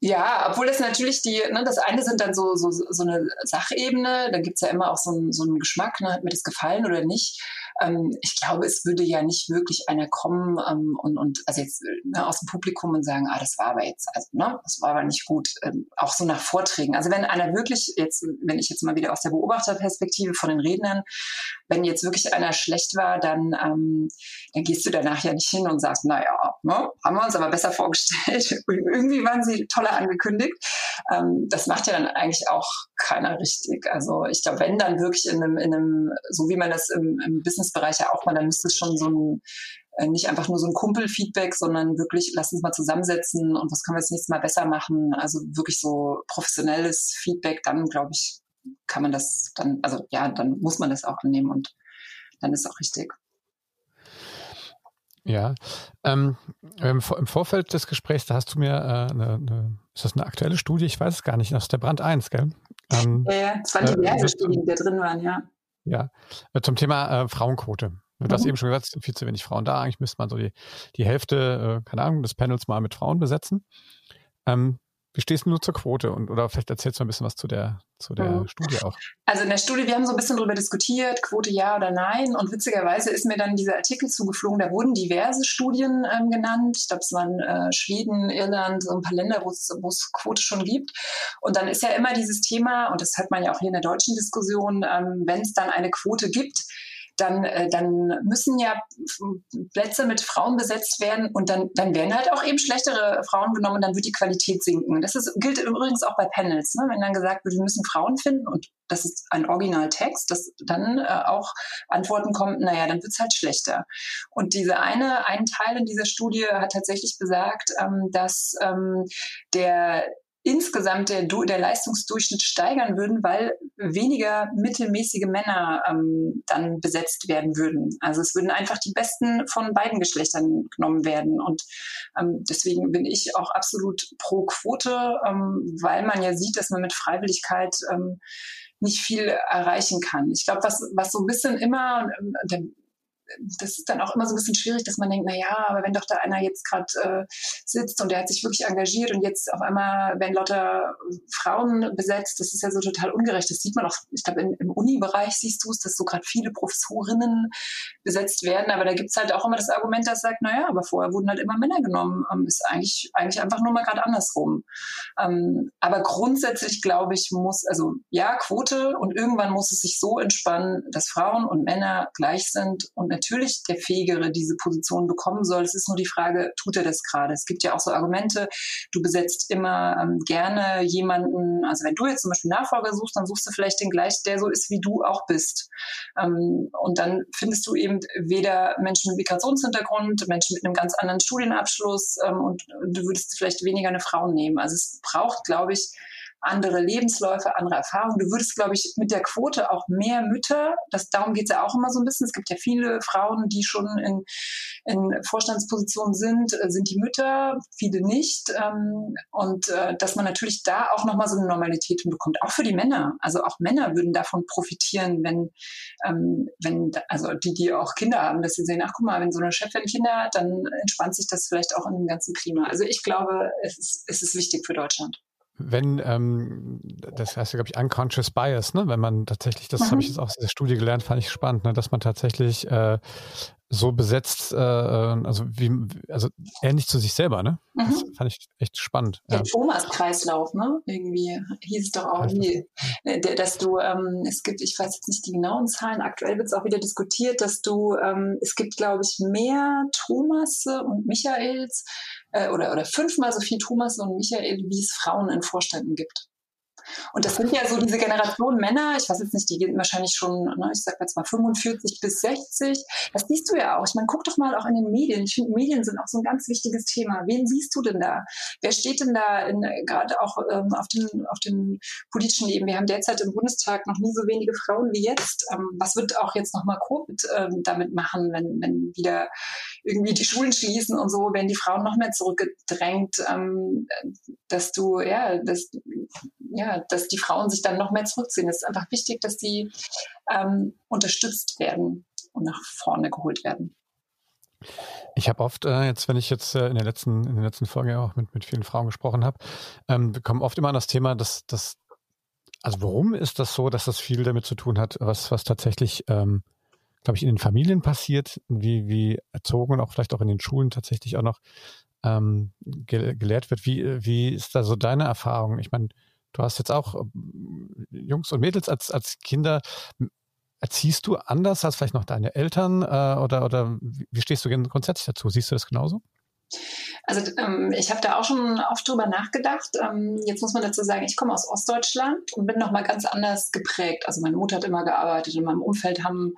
Ja, obwohl das natürlich die, ne, das eine sind dann so, so, so eine Sachebene, da gibt's ja immer auch so, ein, so einen Geschmack, ne, hat mir das gefallen oder nicht. Ähm, ich glaube, es würde ja nicht wirklich einer kommen ähm, und, und also jetzt ne, aus dem Publikum und sagen, ah, das war aber jetzt, also ne, das war aber nicht gut. Ähm, auch so nach Vorträgen. Also wenn einer wirklich jetzt, wenn ich jetzt mal wieder aus der Beobachterperspektive von den Rednern wenn jetzt wirklich einer schlecht war, dann, ähm, dann gehst du danach ja nicht hin und sagst, naja, ne, haben wir uns aber besser vorgestellt. Irgendwie waren sie toller angekündigt. Ähm, das macht ja dann eigentlich auch keiner richtig. Also ich glaube, wenn dann wirklich in einem, in einem, so wie man das im, im Businessbereich ja auch mal, dann müsste es schon so ein äh, nicht einfach nur so ein Kumpel-Feedback, sondern wirklich, lass uns mal zusammensetzen und was können wir das nächste Mal besser machen. Also wirklich so professionelles Feedback, dann glaube ich, kann man das dann, also ja, dann muss man das auch annehmen und dann ist auch richtig. Ja, ähm, im, Vorfeld des Gesprächs, da hast du mir äh, eine, eine, ist das eine aktuelle Studie? Ich weiß es gar nicht, aus der Brand 1, gell? Ähm, ja, ja, es waren diverse äh, Studien, die da drin waren, ja. Ja, äh, zum Thema äh, Frauenquote. Du hast mhm. eben schon gesagt, es sind viel zu wenig Frauen da. Eigentlich müsste man so die, die Hälfte, äh, keine Ahnung, des Panels mal mit Frauen besetzen. Ähm, wie stehst du nur zur Quote? Und, oder vielleicht erzählst du ein bisschen was zu der, zu der mhm. Studie auch. Also in der Studie, wir haben so ein bisschen darüber diskutiert, Quote ja oder nein. Und witzigerweise ist mir dann dieser Artikel zugeflogen, da wurden diverse Studien ähm, genannt. Ich glaube, es waren äh, Schweden, Irland, so ein paar Länder, wo es Quote schon gibt. Und dann ist ja immer dieses Thema, und das hört man ja auch hier in der deutschen Diskussion, ähm, wenn es dann eine Quote gibt, dann, äh, dann müssen ja Plätze mit Frauen besetzt werden und dann, dann werden halt auch eben schlechtere Frauen genommen und dann wird die Qualität sinken. Das ist, gilt übrigens auch bei Panels, ne? wenn dann gesagt wird, wir müssen Frauen finden und das ist ein Originaltext, dass dann äh, auch Antworten kommen, naja, dann wird's halt schlechter. Und diese eine, ein Teil in dieser Studie hat tatsächlich besagt, ähm, dass ähm, der insgesamt der, der Leistungsdurchschnitt steigern würden, weil weniger mittelmäßige Männer ähm, dann besetzt werden würden. Also es würden einfach die Besten von beiden Geschlechtern genommen werden. Und ähm, deswegen bin ich auch absolut pro Quote, ähm, weil man ja sieht, dass man mit Freiwilligkeit ähm, nicht viel erreichen kann. Ich glaube, was, was so ein bisschen immer, ähm, das ist dann auch immer so ein bisschen schwierig, dass man denkt, na ja, aber wenn doch da einer jetzt gerade äh, sitzt und der hat sich wirklich engagiert und jetzt auf einmal werden lauter Frauen besetzt, das ist ja so total ungerecht. Das sieht man auch, ich glaube, im Uni-Bereich siehst du es, dass so gerade viele Professorinnen besetzt werden, aber da gibt's halt auch immer das Argument, das sagt, na ja, aber vorher wurden halt immer Männer genommen. Ähm, ist eigentlich, eigentlich einfach nur mal gerade andersrum. Ähm, aber grundsätzlich glaube ich, muss, also ja, Quote und irgendwann muss es sich so entspannen, dass Frauen und Männer gleich sind und natürlich der Fähigere diese Position bekommen soll. Es ist nur die Frage, tut er das gerade? Es gibt ja auch so Argumente, du besetzt immer ähm, gerne jemanden, also wenn du jetzt zum Beispiel Nachfolger suchst, dann suchst du vielleicht den gleich, der so ist, wie du auch bist. Ähm, und dann findest du eben weder Menschen mit Migrationshintergrund, Menschen mit einem ganz anderen Studienabschluss ähm, und du würdest vielleicht weniger eine Frau nehmen. Also es braucht, glaube ich, andere Lebensläufe, andere Erfahrungen. Du würdest, glaube ich, mit der Quote auch mehr Mütter, das, darum geht es ja auch immer so ein bisschen. Es gibt ja viele Frauen, die schon in, in Vorstandspositionen sind, äh, sind die Mütter, viele nicht. Ähm, und äh, dass man natürlich da auch nochmal so eine Normalität bekommt, auch für die Männer. Also auch Männer würden davon profitieren, wenn, ähm, wenn also die, die auch Kinder haben, dass sie sehen, ach guck mal, wenn so eine Chefin Kinder hat, dann entspannt sich das vielleicht auch in dem ganzen Klima. Also ich glaube, es ist, es ist wichtig für Deutschland wenn, ähm, das heißt ja, glaube ich, unconscious bias, ne? wenn man tatsächlich, das mhm. habe ich jetzt auch aus dieser Studie gelernt, fand ich spannend, ne? dass man tatsächlich äh, so besetzt, äh, also wie, also ähnlich zu sich selber, ne? Mhm. Das fand ich echt spannend. Der ja. Thomas-Kreislauf, ne? Irgendwie hieß es doch auch nie, äh, dass du, ähm, es gibt, ich weiß jetzt nicht die genauen Zahlen, aktuell wird es auch wieder diskutiert, dass du, ähm, es gibt, glaube ich, mehr Thomas und Michaels äh, oder, oder fünfmal so viel Thomas und Michael, wie es Frauen in Vorständen gibt. Und das sind ja so diese Generation Männer, ich weiß jetzt nicht, die gehen wahrscheinlich schon, ne, ich sag jetzt mal 45 bis 60. Das siehst du ja auch. Ich meine, guck doch mal auch in den Medien. Ich finde, Medien sind auch so ein ganz wichtiges Thema. Wen siehst du denn da? Wer steht denn da gerade auch ähm, auf, den, auf den politischen Leben? Wir haben derzeit im Bundestag noch nie so wenige Frauen wie jetzt. Ähm, was wird auch jetzt nochmal Covid ähm, damit machen, wenn, wenn wieder irgendwie die Schulen schließen und so, werden die Frauen noch mehr zurückgedrängt, ähm, dass du, ja, dass, ja, dass die Frauen sich dann noch mehr zurückziehen. Es ist einfach wichtig, dass sie ähm, unterstützt werden und nach vorne geholt werden. Ich habe oft, äh, jetzt, wenn ich jetzt äh, in der letzten, in der letzten Folge auch mit, mit vielen Frauen gesprochen habe, ähm, wir kommen oft immer an das Thema, dass, dass, also warum ist das so, dass das viel damit zu tun hat, was, was tatsächlich, ähm, glaube ich, in den Familien passiert, wie, wie erzogen und auch vielleicht auch in den Schulen tatsächlich auch noch ähm, ge gelehrt wird. Wie, wie ist da so deine Erfahrung? Ich meine, Du hast jetzt auch äh, Jungs und Mädels als, als Kinder. erziehst du anders als vielleicht noch deine Eltern äh, oder, oder wie stehst du grundsätzlich dazu? Siehst du das genauso? Also ähm, ich habe da auch schon oft drüber nachgedacht. Ähm, jetzt muss man dazu sagen, ich komme aus Ostdeutschland und bin noch mal ganz anders geprägt. Also meine Mutter hat immer gearbeitet. In meinem Umfeld haben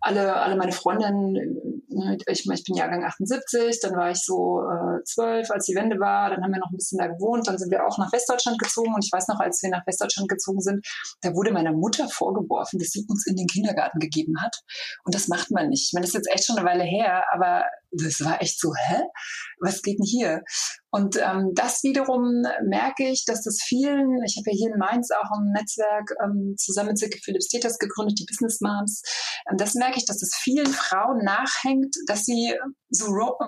alle, alle meine Freundinnen, ne, ich, ich bin Jahrgang 78, dann war ich so äh, zwölf, als die Wende war, dann haben wir noch ein bisschen da gewohnt, dann sind wir auch nach Westdeutschland gezogen und ich weiß noch, als wir nach Westdeutschland gezogen sind, da wurde meiner Mutter vorgeworfen, dass sie uns in den Kindergarten gegeben hat und das macht man nicht. Ich meine, das ist jetzt echt schon eine Weile her, aber das war echt so, hä? Was geht denn hier? Und ähm, das wiederum merke ich, dass das vielen, ich habe ja hier in Mainz auch ein Netzwerk ähm, zusammen mit Silke Philips gegründet, die Business Moms. Ähm, das merke ich, dass das vielen Frauen nachhängt, dass sie so Ro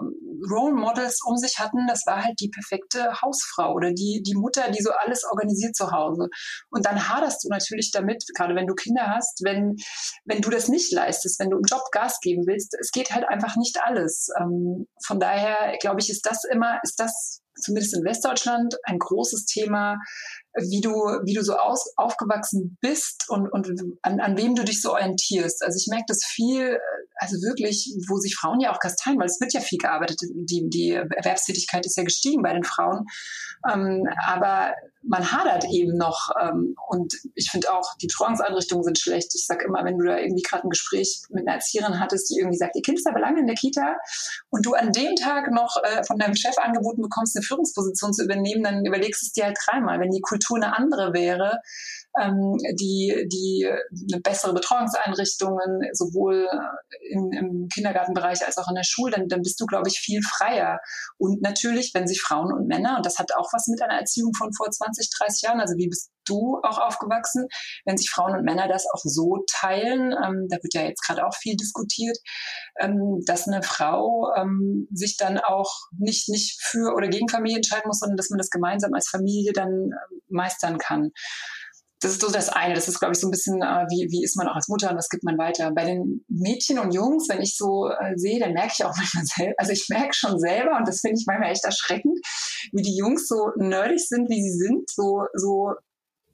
Role Models um sich hatten. Das war halt die perfekte Hausfrau oder die, die Mutter, die so alles organisiert zu Hause. Und dann haderst du natürlich damit, gerade wenn du Kinder hast, wenn, wenn du das nicht leistest, wenn du im Job Gas geben willst. Es geht halt einfach nicht alles. Ähm, von daher glaube ich, ist das immer, ist das zumindest in Westdeutschland ein großes Thema, wie du, wie du so aus, aufgewachsen bist und, und an, an wem du dich so orientierst. Also ich merke das viel, also wirklich, wo sich Frauen ja auch kasteien, weil es wird ja viel gearbeitet. Die, die Erwerbstätigkeit ist ja gestiegen bei den Frauen. Ähm, aber man hadert eben noch. Ähm, und ich finde auch, die Betreuungseinrichtungen sind schlecht. Ich sage immer, wenn du da irgendwie gerade ein Gespräch mit einer Erzieherin hattest, die irgendwie sagt, ihr Kind ist aber lange in der Kita und du an dem Tag noch äh, von deinem Chef angeboten bekommst, eine Führungsposition zu übernehmen, dann überlegst du es dir halt dreimal. Wenn die Kultur eine andere wäre, ähm, die, die bessere Betreuungseinrichtungen sowohl in, im Kindergartenbereich als auch in der Schule, dann, dann bist du, glaube ich, viel freier. Und natürlich, wenn sich Frauen und Männer, und das hat auch was mit einer Erziehung von vor 20, 30 Jahren, also wie bist du auch aufgewachsen, wenn sich Frauen und Männer das auch so teilen, ähm, da wird ja jetzt gerade auch viel diskutiert, ähm, dass eine Frau ähm, sich dann auch nicht, nicht für oder gegen Familie entscheiden muss, sondern dass man das gemeinsam als Familie dann äh, meistern kann das ist so das eine. Das ist, glaube ich, so ein bisschen, äh, wie, wie ist man auch als Mutter und was gibt man weiter. Bei den Mädchen und Jungs, wenn ich so äh, sehe, dann merke ich auch manchmal selber, also ich merke schon selber, und das finde ich manchmal echt erschreckend, wie die Jungs so nerdig sind, wie sie sind, so, so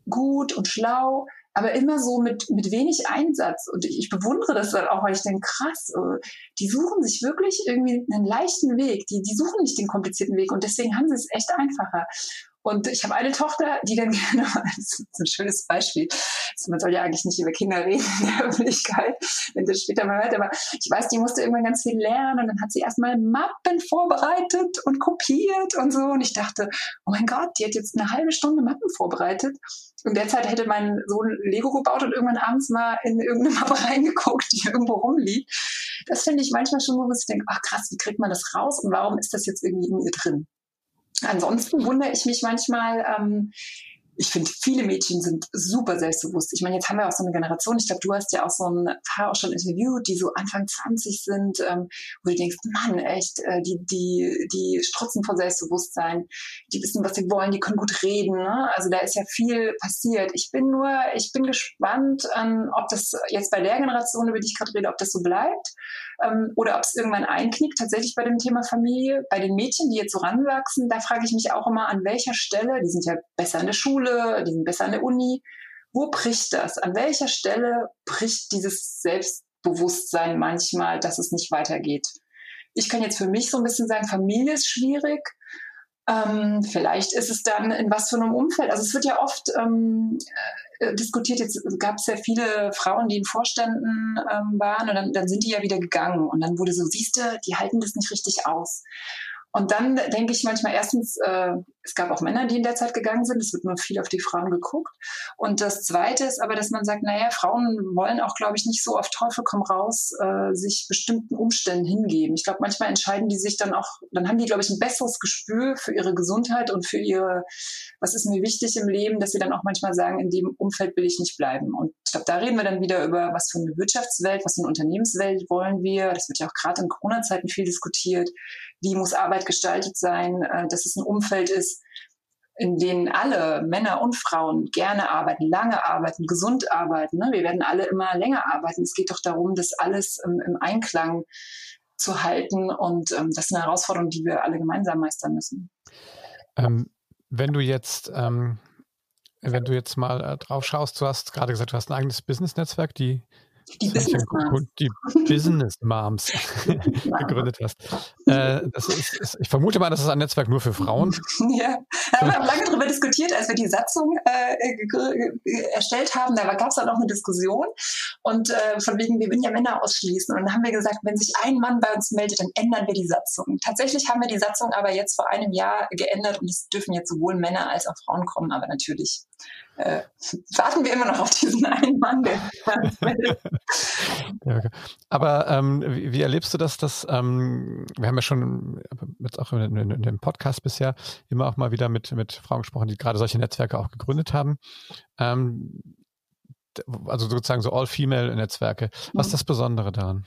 gut und schlau, aber immer so mit, mit wenig Einsatz. Und ich, ich bewundere das dann auch, weil ich denke, krass, äh, die suchen sich wirklich irgendwie einen leichten Weg. Die, die suchen nicht den komplizierten Weg und deswegen haben sie es echt einfacher. Und ich habe eine Tochter, die dann gerne, das ist ein schönes Beispiel, also man soll ja eigentlich nicht über Kinder reden in der Öffentlichkeit, wenn das später mal hört, aber ich weiß, die musste irgendwann ganz viel lernen und dann hat sie erstmal Mappen vorbereitet und kopiert und so. Und ich dachte, oh mein Gott, die hat jetzt eine halbe Stunde Mappen vorbereitet. Und derzeit hätte mein Sohn Lego gebaut und irgendwann abends mal in irgendeine Mappe reingeguckt, die irgendwo rumliegt. Das finde ich manchmal schon so, dass ich denke, ach krass, wie kriegt man das raus und warum ist das jetzt irgendwie in ihr drin? Ansonsten wundere ich mich manchmal, ähm, ich finde, viele Mädchen sind super selbstbewusst. Ich meine, jetzt haben wir auch so eine Generation, ich glaube, du hast ja auch so ein paar auch schon interviewt, die so Anfang 20 sind, ähm, wo du denkst, Mann, echt, äh, die, die, die strotzen vor Selbstbewusstsein, die wissen, was sie wollen, die können gut reden. Ne? Also da ist ja viel passiert. Ich bin nur, ich bin gespannt, ähm, ob das jetzt bei der Generation, über die ich gerade rede, ob das so bleibt ähm, oder ob es irgendwann einknickt, tatsächlich bei dem Thema Familie. Bei den Mädchen, die jetzt so ranwachsen, da frage ich mich auch immer, an welcher Stelle, die sind ja besser in der Schule, die sind besser in der Uni, wo bricht das? An welcher Stelle bricht dieses Selbstbewusstsein manchmal, dass es nicht weitergeht? Ich kann jetzt für mich so ein bisschen sagen, Familie ist schwierig. Ähm, vielleicht ist es dann in was für einem Umfeld. Also es wird ja oft ähm, äh, diskutiert. Jetzt gab es ja viele Frauen, die in Vorständen ähm, waren und dann, dann sind die ja wieder gegangen. Und dann wurde so, siehst du, die halten das nicht richtig aus. Und dann denke ich manchmal erstens, äh, es gab auch Männer, die in der Zeit gegangen sind. Es wird nur viel auf die Frauen geguckt. Und das Zweite ist aber, dass man sagt, naja, Frauen wollen auch, glaube ich, nicht so auf Teufel komm raus äh, sich bestimmten Umständen hingeben. Ich glaube, manchmal entscheiden die sich dann auch, dann haben die, glaube ich, ein besseres Gespür für ihre Gesundheit und für ihre, was ist mir wichtig im Leben, dass sie dann auch manchmal sagen, in dem Umfeld will ich nicht bleiben. Und ich glaube, da reden wir dann wieder über, was für eine Wirtschaftswelt, was für eine Unternehmenswelt wollen wir. Das wird ja auch gerade in Corona-Zeiten viel diskutiert. Wie muss Arbeit gestaltet sein, äh, dass es ein Umfeld ist, in denen alle Männer und Frauen gerne arbeiten, lange arbeiten, gesund arbeiten. Ne? Wir werden alle immer länger arbeiten. Es geht doch darum, das alles im, im Einklang zu halten. Und ähm, das ist eine Herausforderung, die wir alle gemeinsam meistern müssen. Ähm, wenn du jetzt, ähm, wenn du jetzt mal äh, drauf schaust, du hast gerade gesagt, du hast ein eigenes Business-Netzwerk, die Die Business Moms. Die Business Moms gegründet hast. Äh, ist, ist, ich vermute mal, das ist ein Netzwerk nur für Frauen. Ja, wir haben lange darüber diskutiert, als wir die Satzung äh, erstellt haben. Da gab es dann auch eine Diskussion und äh, von wegen, wir würden ja Männer ausschließen. Und dann haben wir gesagt, wenn sich ein Mann bei uns meldet, dann ändern wir die Satzung. Tatsächlich haben wir die Satzung aber jetzt vor einem Jahr geändert und es dürfen jetzt sowohl Männer als auch Frauen kommen, aber natürlich äh, warten wir immer noch auf diesen einen Mann, der ja, okay. Aber ähm, wie, wie, erlebst du das, dass ähm, wir haben ja schon jetzt auch in, in, in, dem Podcast bisher immer auch mal wieder mit, mit Frauen gesprochen, die gerade solche Netzwerke auch gegründet haben. Ähm, also sozusagen so All-Female-Netzwerke. Was ist mhm. das Besondere daran?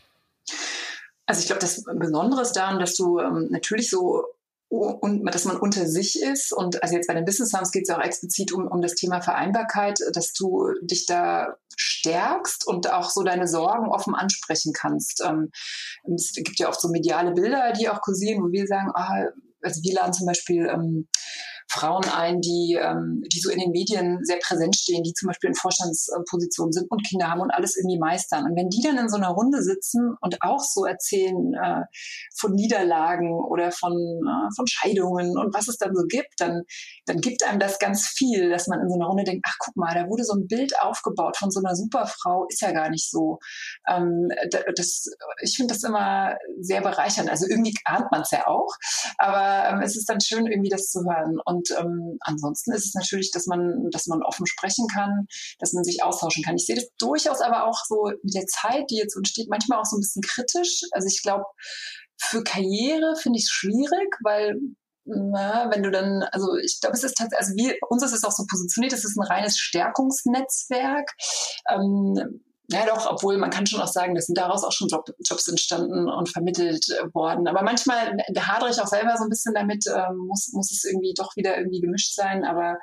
Also ich glaube, das Besondere ist daran, dass du ähm, natürlich so und dass man unter sich ist. Und also jetzt bei den Business Moms geht es ja auch explizit um, um das Thema Vereinbarkeit, dass du dich da stärkst und auch so deine Sorgen offen ansprechen kannst. Ähm, es gibt ja oft so mediale Bilder, die auch kursieren, wo wir sagen, ah, also wir laden zum Beispiel ähm, Frauen ein, die, ähm, die so in den Medien sehr präsent stehen, die zum Beispiel in Vorstandspositionen sind und Kinder haben und alles irgendwie meistern. Und wenn die dann in so einer Runde sitzen und auch so erzählen äh, von Niederlagen oder von, äh, von Scheidungen und was es dann so gibt, dann, dann gibt einem das ganz viel, dass man in so einer Runde denkt, ach guck mal, da wurde so ein Bild aufgebaut von so einer Superfrau, ist ja gar nicht so. Ähm, das, ich finde das immer sehr bereichernd. Also irgendwie ahnt man es ja auch, aber ähm, es ist dann schön, irgendwie das zu hören. Und und ähm, ansonsten ist es natürlich, dass man, dass man offen sprechen kann, dass man sich austauschen kann. Ich sehe das durchaus aber auch so mit der Zeit, die jetzt entsteht, manchmal auch so ein bisschen kritisch. Also ich glaube, für Karriere finde ich es schwierig, weil na, wenn du dann, also ich glaube, es ist tatsächlich, also wir, uns ist es auch so positioniert, es ist ein reines Stärkungsnetzwerk. Ähm, ja, doch, obwohl man kann schon auch sagen, dass sind daraus auch schon Job, Jobs entstanden und vermittelt äh, worden. Aber manchmal hadere ich auch selber so ein bisschen damit, ähm, muss, muss es irgendwie doch wieder irgendwie gemischt sein. Aber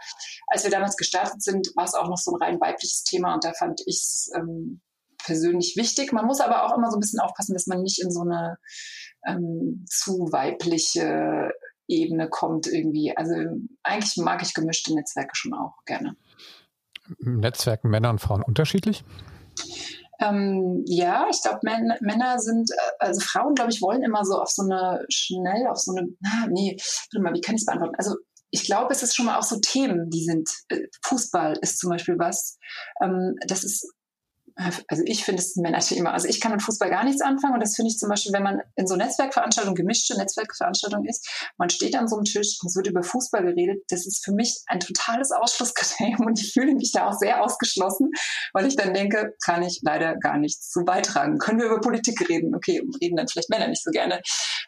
als wir damals gestartet sind, war es auch noch so ein rein weibliches Thema und da fand ich es ähm, persönlich wichtig. Man muss aber auch immer so ein bisschen aufpassen, dass man nicht in so eine ähm, zu weibliche Ebene kommt irgendwie. Also eigentlich mag ich gemischte Netzwerke schon auch gerne. Netzwerken Männer und Frauen unterschiedlich? Ähm, ja, ich glaube, Männer sind, äh, also Frauen, glaube ich, wollen immer so auf so eine schnell, auf so eine, ah, nee, warte mal, wie kann ich es beantworten? Also ich glaube, es ist schon mal auch so Themen, die sind, äh, Fußball ist zum Beispiel was, ähm, das ist also ich finde es ein Männerthema. Also ich kann mit Fußball gar nichts anfangen und das finde ich zum Beispiel, wenn man in so Netzwerkveranstaltungen, gemischte Netzwerkveranstaltungen ist, man steht an so einem Tisch und es wird über Fußball geredet, das ist für mich ein totales Ausschlusskriterium und ich fühle mich da auch sehr ausgeschlossen, weil ich dann denke, kann ich leider gar nichts zu beitragen. Können wir über Politik reden? Okay, reden dann vielleicht Männer nicht so gerne.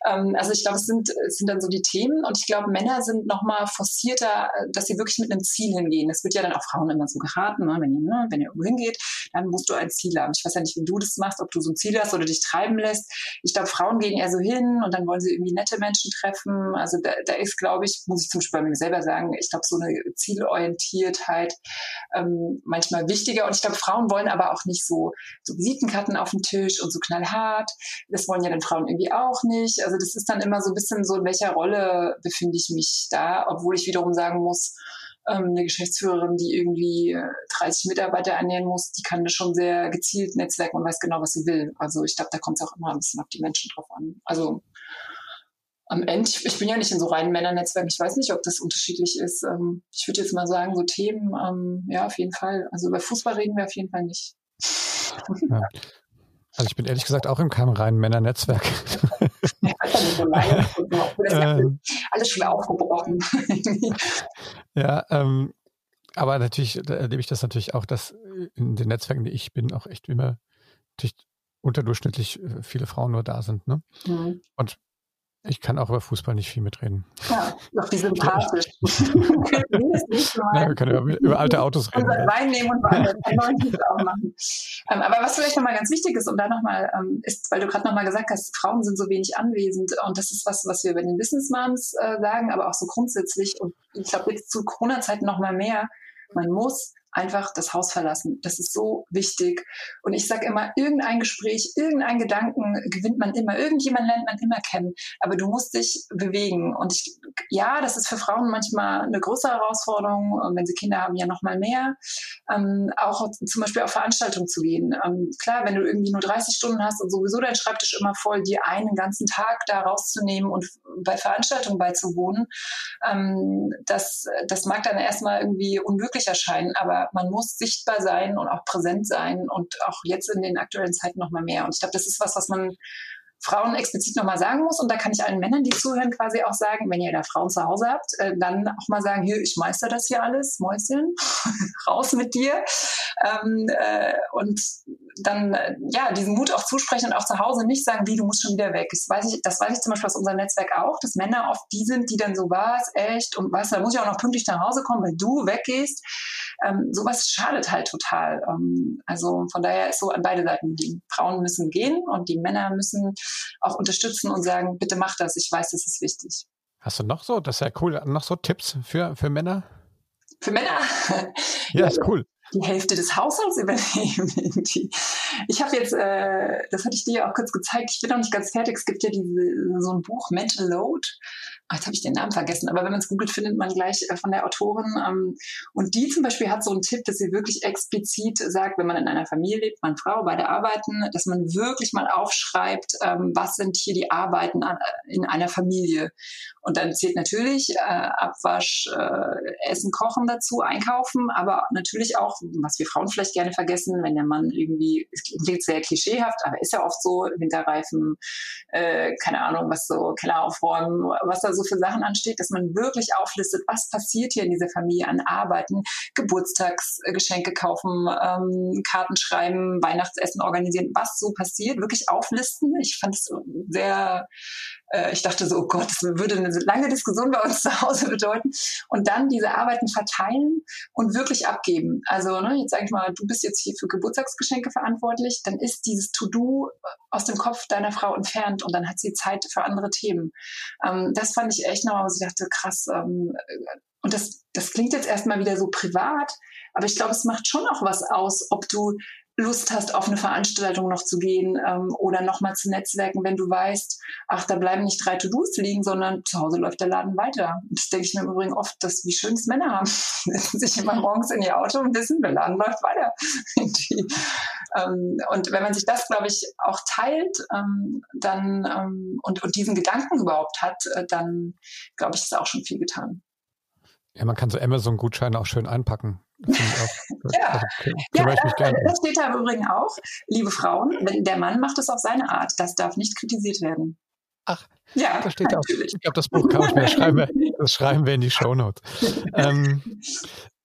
Ähm, also ich glaube, es sind, es sind dann so die Themen und ich glaube, Männer sind nochmal forcierter, dass sie wirklich mit einem Ziel hingehen. Das wird ja dann auch Frauen immer so geraten, ne? wenn, ihr, ne? wenn ihr irgendwo hingeht, dann musst du ein Ziel haben. Ich weiß ja nicht, wie du das machst, ob du so ein Ziel hast oder dich treiben lässt. Ich glaube, Frauen gehen eher so hin und dann wollen sie irgendwie nette Menschen treffen. Also da, da ist, glaube ich, muss ich zum Beispiel bei mir selber sagen, ich glaube, so eine Zielorientiertheit ähm, manchmal wichtiger. Und ich glaube, Frauen wollen aber auch nicht so, so Visitenkarten auf dem Tisch und so knallhart. Das wollen ja dann Frauen irgendwie auch nicht. Also das ist dann immer so ein bisschen so, in welcher Rolle befinde ich mich da, obwohl ich wiederum sagen muss, ähm, eine Geschäftsführerin, die irgendwie 30 äh, Mitarbeiter ernähren muss, die kann das schon sehr gezielt netzwerken und weiß genau, was sie will. Also ich glaube, da kommt es auch immer ein bisschen auf die Menschen drauf an. Also am Ende, ich, ich bin ja nicht in so reinen Männernetzwerken, ich weiß nicht, ob das unterschiedlich ist. Ähm, ich würde jetzt mal sagen, so Themen, ähm, ja, auf jeden Fall. Also über Fußball reden wir auf jeden Fall nicht. Ja. Also ich bin ehrlich gesagt auch in keinem reinen Männernetzwerk. ähm, alles schon aufgebrochen. ja, ähm, aber natürlich erlebe ich das natürlich auch, dass in den Netzwerken, die ich bin, auch echt immer natürlich unterdurchschnittlich äh, viele Frauen nur da sind. Ne? Mhm. Und ich kann auch über Fußball nicht viel mitreden. Ja, doch wie sympathisch. ja, wir können über, über, alte Autos reden. Und Wein nehmen und einen neuen auch machen. Ähm, aber was vielleicht nochmal ganz wichtig ist, und da nochmal ähm, ist, weil du gerade nochmal gesagt hast, Frauen sind so wenig anwesend und das ist was, was wir bei den Business Moms äh, sagen, aber auch so grundsätzlich und ich glaube jetzt zu Corona-Zeiten nochmal mehr, man muss einfach das Haus verlassen. Das ist so wichtig. Und ich sage immer, irgendein Gespräch, irgendein Gedanken gewinnt man immer, irgendjemand lernt man immer kennen. Aber du musst dich bewegen. Und ich, ja, das ist für Frauen manchmal eine größere Herausforderung, wenn sie Kinder haben, ja noch mal mehr. Ähm, auch zum Beispiel auf Veranstaltungen zu gehen. Ähm, klar, wenn du irgendwie nur 30 Stunden hast und sowieso dein Schreibtisch immer voll, dir einen ganzen Tag da rauszunehmen und bei Veranstaltungen beizuwohnen, ähm, das, das mag dann erstmal irgendwie unmöglich erscheinen, aber man muss sichtbar sein und auch präsent sein und auch jetzt in den aktuellen Zeiten noch mal mehr. Und ich glaube, das ist was, was man Frauen explizit nochmal sagen muss. Und da kann ich allen Männern, die zuhören, quasi auch sagen, wenn ihr da Frauen zu Hause habt, äh, dann auch mal sagen, hier, ich meister das hier alles, Mäuschen, raus mit dir. Ähm, äh, und dann, äh, ja, diesen Mut auch zusprechen und auch zu Hause nicht sagen, wie, du musst schon wieder weg. Das weiß ich, das weiß ich zum Beispiel aus unserem Netzwerk auch, dass Männer oft die sind, die dann so, was, echt, und du, da muss ich auch noch pünktlich nach Hause kommen, weil du weggehst. Ähm, sowas schadet halt total. Ähm, also von daher ist so an beide Seiten, die Frauen müssen gehen und die Männer müssen auch unterstützen und sagen, bitte mach das, ich weiß, das ist wichtig. Hast du noch so, das ist ja cool, noch so Tipps für, für Männer? Für Männer? Ja, ist cool die Hälfte des Haushalts übernehmen. ich habe jetzt, äh, das hatte ich dir ja auch kurz gezeigt, ich bin noch nicht ganz fertig. Es gibt ja diese, so ein Buch, Mental Load. Ach, jetzt habe ich den Namen vergessen, aber wenn man es googelt, findet man gleich äh, von der Autorin. Ähm, und die zum Beispiel hat so einen Tipp, dass sie wirklich explizit sagt, wenn man in einer Familie lebt, man Frau, beide arbeiten, dass man wirklich mal aufschreibt, ähm, was sind hier die Arbeiten an, äh, in einer Familie. Und dann zählt natürlich äh, Abwasch, äh, Essen, Kochen dazu, Einkaufen, aber natürlich auch, was wir Frauen vielleicht gerne vergessen, wenn der Mann irgendwie, es klingt sehr klischeehaft, aber ist ja oft so, Winterreifen, äh, keine Ahnung, was so Keller aufräumen, was da so für Sachen ansteht, dass man wirklich auflistet, was passiert hier in dieser Familie an Arbeiten, Geburtstagsgeschenke kaufen, ähm, Karten schreiben, Weihnachtsessen organisieren, was so passiert, wirklich auflisten. Ich fand es sehr äh, ich dachte so, oh Gott, das würde eine lange Diskussion bei uns zu Hause bedeuten. Und dann diese Arbeiten verteilen und wirklich abgeben. Also ne, jetzt sag ich mal, du bist jetzt hier für Geburtstagsgeschenke verantwortlich, dann ist dieses To-Do aus dem Kopf deiner Frau entfernt und dann hat sie Zeit für andere Themen. Ähm, das fand ich echt noch, was ich dachte, krass. Ähm, und das, das klingt jetzt erstmal wieder so privat, aber ich glaube, es macht schon auch was aus, ob du Lust hast, auf eine Veranstaltung noch zu gehen ähm, oder nochmal zu netzwerken, wenn du weißt, ach, da bleiben nicht drei To-Dos liegen, sondern zu Hause läuft der Laden weiter. Das denke ich mir im Übrigen oft, dass wie schön es Männer haben. Sich immer morgens in ihr Auto und wissen, der Laden läuft weiter. ähm, und wenn man sich das, glaube ich, auch teilt ähm, dann ähm, und, und diesen Gedanken überhaupt hat, äh, dann glaube ich, ist auch schon viel getan. Ja, man kann so Amazon-Gutscheine auch schön einpacken. Auch, ja, also, ja das, das steht da im Übrigen auch. Liebe Frauen, wenn der Mann macht es auf seine Art. Das darf nicht kritisiert werden. Ach, ja, das steht natürlich. auch. Ich glaube, das Buch kann ich mir schreiben. Das schreiben wir in die Shownotes. ähm,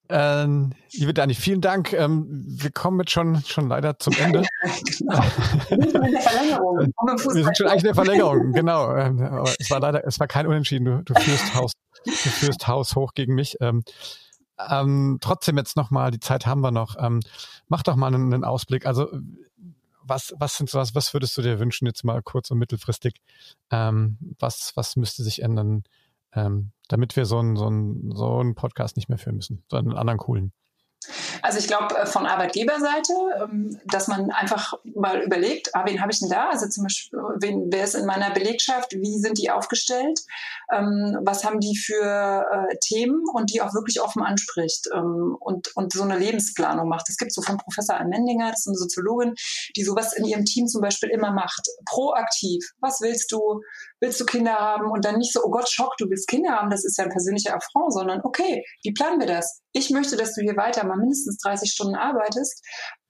ähm, liebe Dani, vielen Dank. Ähm, wir kommen jetzt schon, schon leider zum Ende. genau. Wir sind schon in der Verlängerung. Wir sind schon eigentlich in der Verlängerung, genau. Ähm, aber es war leider, es war kein Unentschieden. Du, du führst Haus, du führst Haus hoch gegen mich. Ähm, ähm, trotzdem jetzt nochmal, die Zeit haben wir noch. Mach doch mal einen, einen Ausblick. Also was, was sind sowas, was würdest du dir wünschen, jetzt mal kurz- und mittelfristig? Was, was müsste sich ändern, ähm, damit wir so einen so so einen Podcast nicht mehr führen müssen, sondern einen anderen coolen? Also ich glaube äh, von Arbeitgeberseite, ähm, dass man einfach mal überlegt, ah, wen habe ich denn da? Also zum Beispiel, wen, wer ist in meiner Belegschaft? Wie sind die aufgestellt? Ähm, was haben die für äh, Themen und die auch wirklich offen anspricht ähm, und, und so eine Lebensplanung macht. Es gibt so von Professor Ann Mendinger, das ist eine Soziologin, die sowas in ihrem Team zum Beispiel immer macht. Proaktiv. Was willst du? Willst du Kinder haben? Und dann nicht so, oh Gott, Schock, du willst Kinder haben, das ist ja ein persönlicher Affront, sondern okay, wie planen wir das? Ich möchte, dass du hier weiter mal mindestens 30 Stunden arbeitest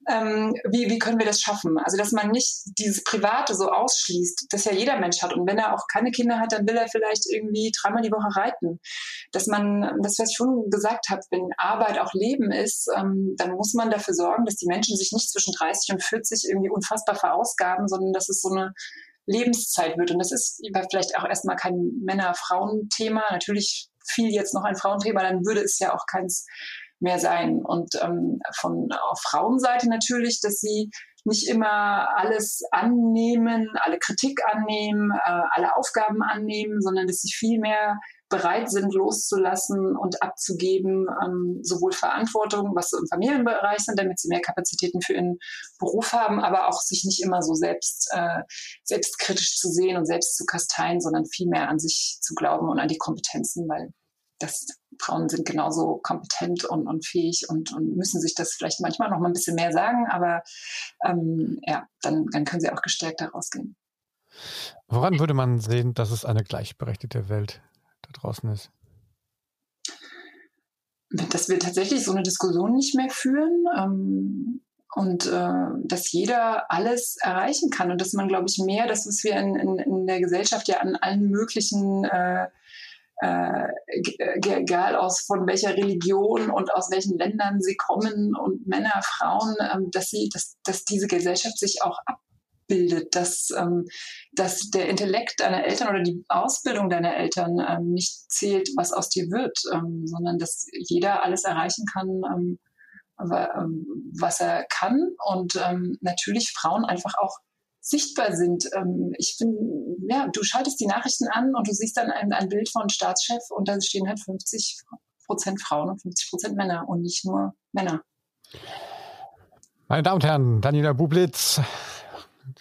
ähm, wie, wie können wir das schaffen? Also, dass man nicht dieses Private so ausschließt, das ja jeder Mensch hat. Und wenn er auch keine Kinder hat, dann will er vielleicht irgendwie dreimal die Woche reiten. Dass man, das, was ich schon gesagt habe, wenn Arbeit auch Leben ist, ähm, dann muss man dafür sorgen, dass die Menschen sich nicht zwischen 30 und 40 irgendwie unfassbar verausgaben, sondern dass es so eine Lebenszeit wird. Und das ist vielleicht auch erstmal kein Männer-Frauen-Thema. Natürlich viel jetzt noch ein Frauenthema, dann würde es ja auch keins mehr sein. Und ähm, von auf Frauenseite natürlich, dass sie nicht immer alles annehmen, alle Kritik annehmen, äh, alle Aufgaben annehmen, sondern dass sie viel mehr bereit sind, loszulassen und abzugeben, ähm, sowohl Verantwortung, was so im Familienbereich sind, damit sie mehr Kapazitäten für ihren Beruf haben, aber auch sich nicht immer so selbst, äh, selbstkritisch zu sehen und selbst zu kasteien, sondern viel mehr an sich zu glauben und an die Kompetenzen, weil das Frauen sind genauso kompetent und, und fähig und, und müssen sich das vielleicht manchmal noch mal ein bisschen mehr sagen, aber ähm, ja, dann, dann können sie auch gestärkt daraus gehen. Woran würde man sehen, dass es eine gleichberechtigte Welt da draußen ist? Dass wir tatsächlich so eine Diskussion nicht mehr führen ähm, und äh, dass jeder alles erreichen kann und dass man, glaube ich, mehr das, was wir in, in, in der Gesellschaft ja an allen möglichen äh, äh, egal aus von welcher Religion und aus welchen Ländern sie kommen und Männer, Frauen, ähm, dass sie, dass, dass diese Gesellschaft sich auch abbildet, dass, ähm, dass der Intellekt deiner Eltern oder die Ausbildung deiner Eltern ähm, nicht zählt, was aus dir wird, ähm, sondern dass jeder alles erreichen kann, ähm, ähm, was er kann und ähm, natürlich Frauen einfach auch sichtbar sind. Ähm, ich bin, ja, du schaltest die Nachrichten an und du siehst dann ein, ein Bild von Staatschef und da stehen halt 50 Prozent Frauen und 50 Prozent Männer und nicht nur Männer. Meine Damen und Herren, Daniela Bublitz,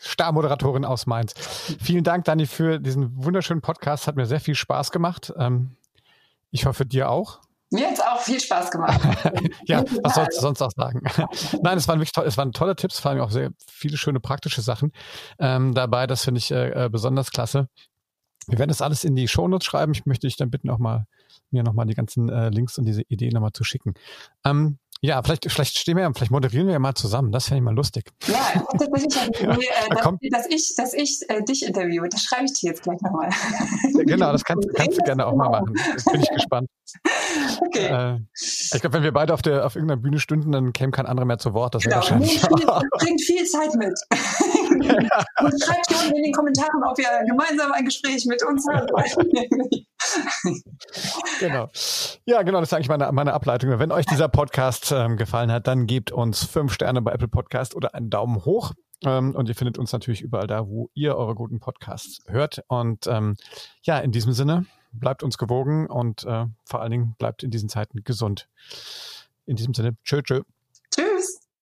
Starmoderatorin aus Mainz. Vielen Dank, Dani, für diesen wunderschönen Podcast. Hat mir sehr viel Spaß gemacht. Ähm, ich hoffe, dir auch. Mir hat es auch viel Spaß gemacht. ja, was sollst du sonst auch sagen? Nein, es waren wirklich toll, es waren tolle Tipps, vor allem auch sehr viele schöne praktische Sachen ähm, dabei. Das finde ich äh, äh besonders klasse. Wir werden das alles in die Shownotes schreiben. Ich möchte dich dann bitten, auch mal, mir nochmal die ganzen äh, Links und diese Ideen nochmal zu schicken. Ähm, ja, vielleicht, vielleicht stehen wir, vielleicht moderieren wir ja mal zusammen. Das fände ich mal lustig. Ja, tatsächlich Idee, äh, dass, ich, dass ich äh, dich interviewe. Das schreibe ich dir jetzt gleich nochmal. Genau, das kannst, kannst du gerne auch mal machen. Jetzt bin ich gespannt. Okay. Äh, ich glaube, wenn wir beide auf, der, auf irgendeiner Bühne stünden, dann käme kein anderer mehr zu Wort. Das genau. wahrscheinlich bringt viel Zeit mit. Und schreibt gerne in den Kommentaren, ob ihr gemeinsam ein Gespräch mit uns habt. genau. Ja, genau, das ist eigentlich meine, meine Ableitung. Wenn euch dieser Podcast ähm, gefallen hat, dann gebt uns fünf Sterne bei Apple Podcast oder einen Daumen hoch. Ähm, und ihr findet uns natürlich überall da, wo ihr eure guten Podcasts hört. Und ähm, ja, in diesem Sinne, bleibt uns gewogen und äh, vor allen Dingen bleibt in diesen Zeiten gesund. In diesem Sinne, tschö, tschö.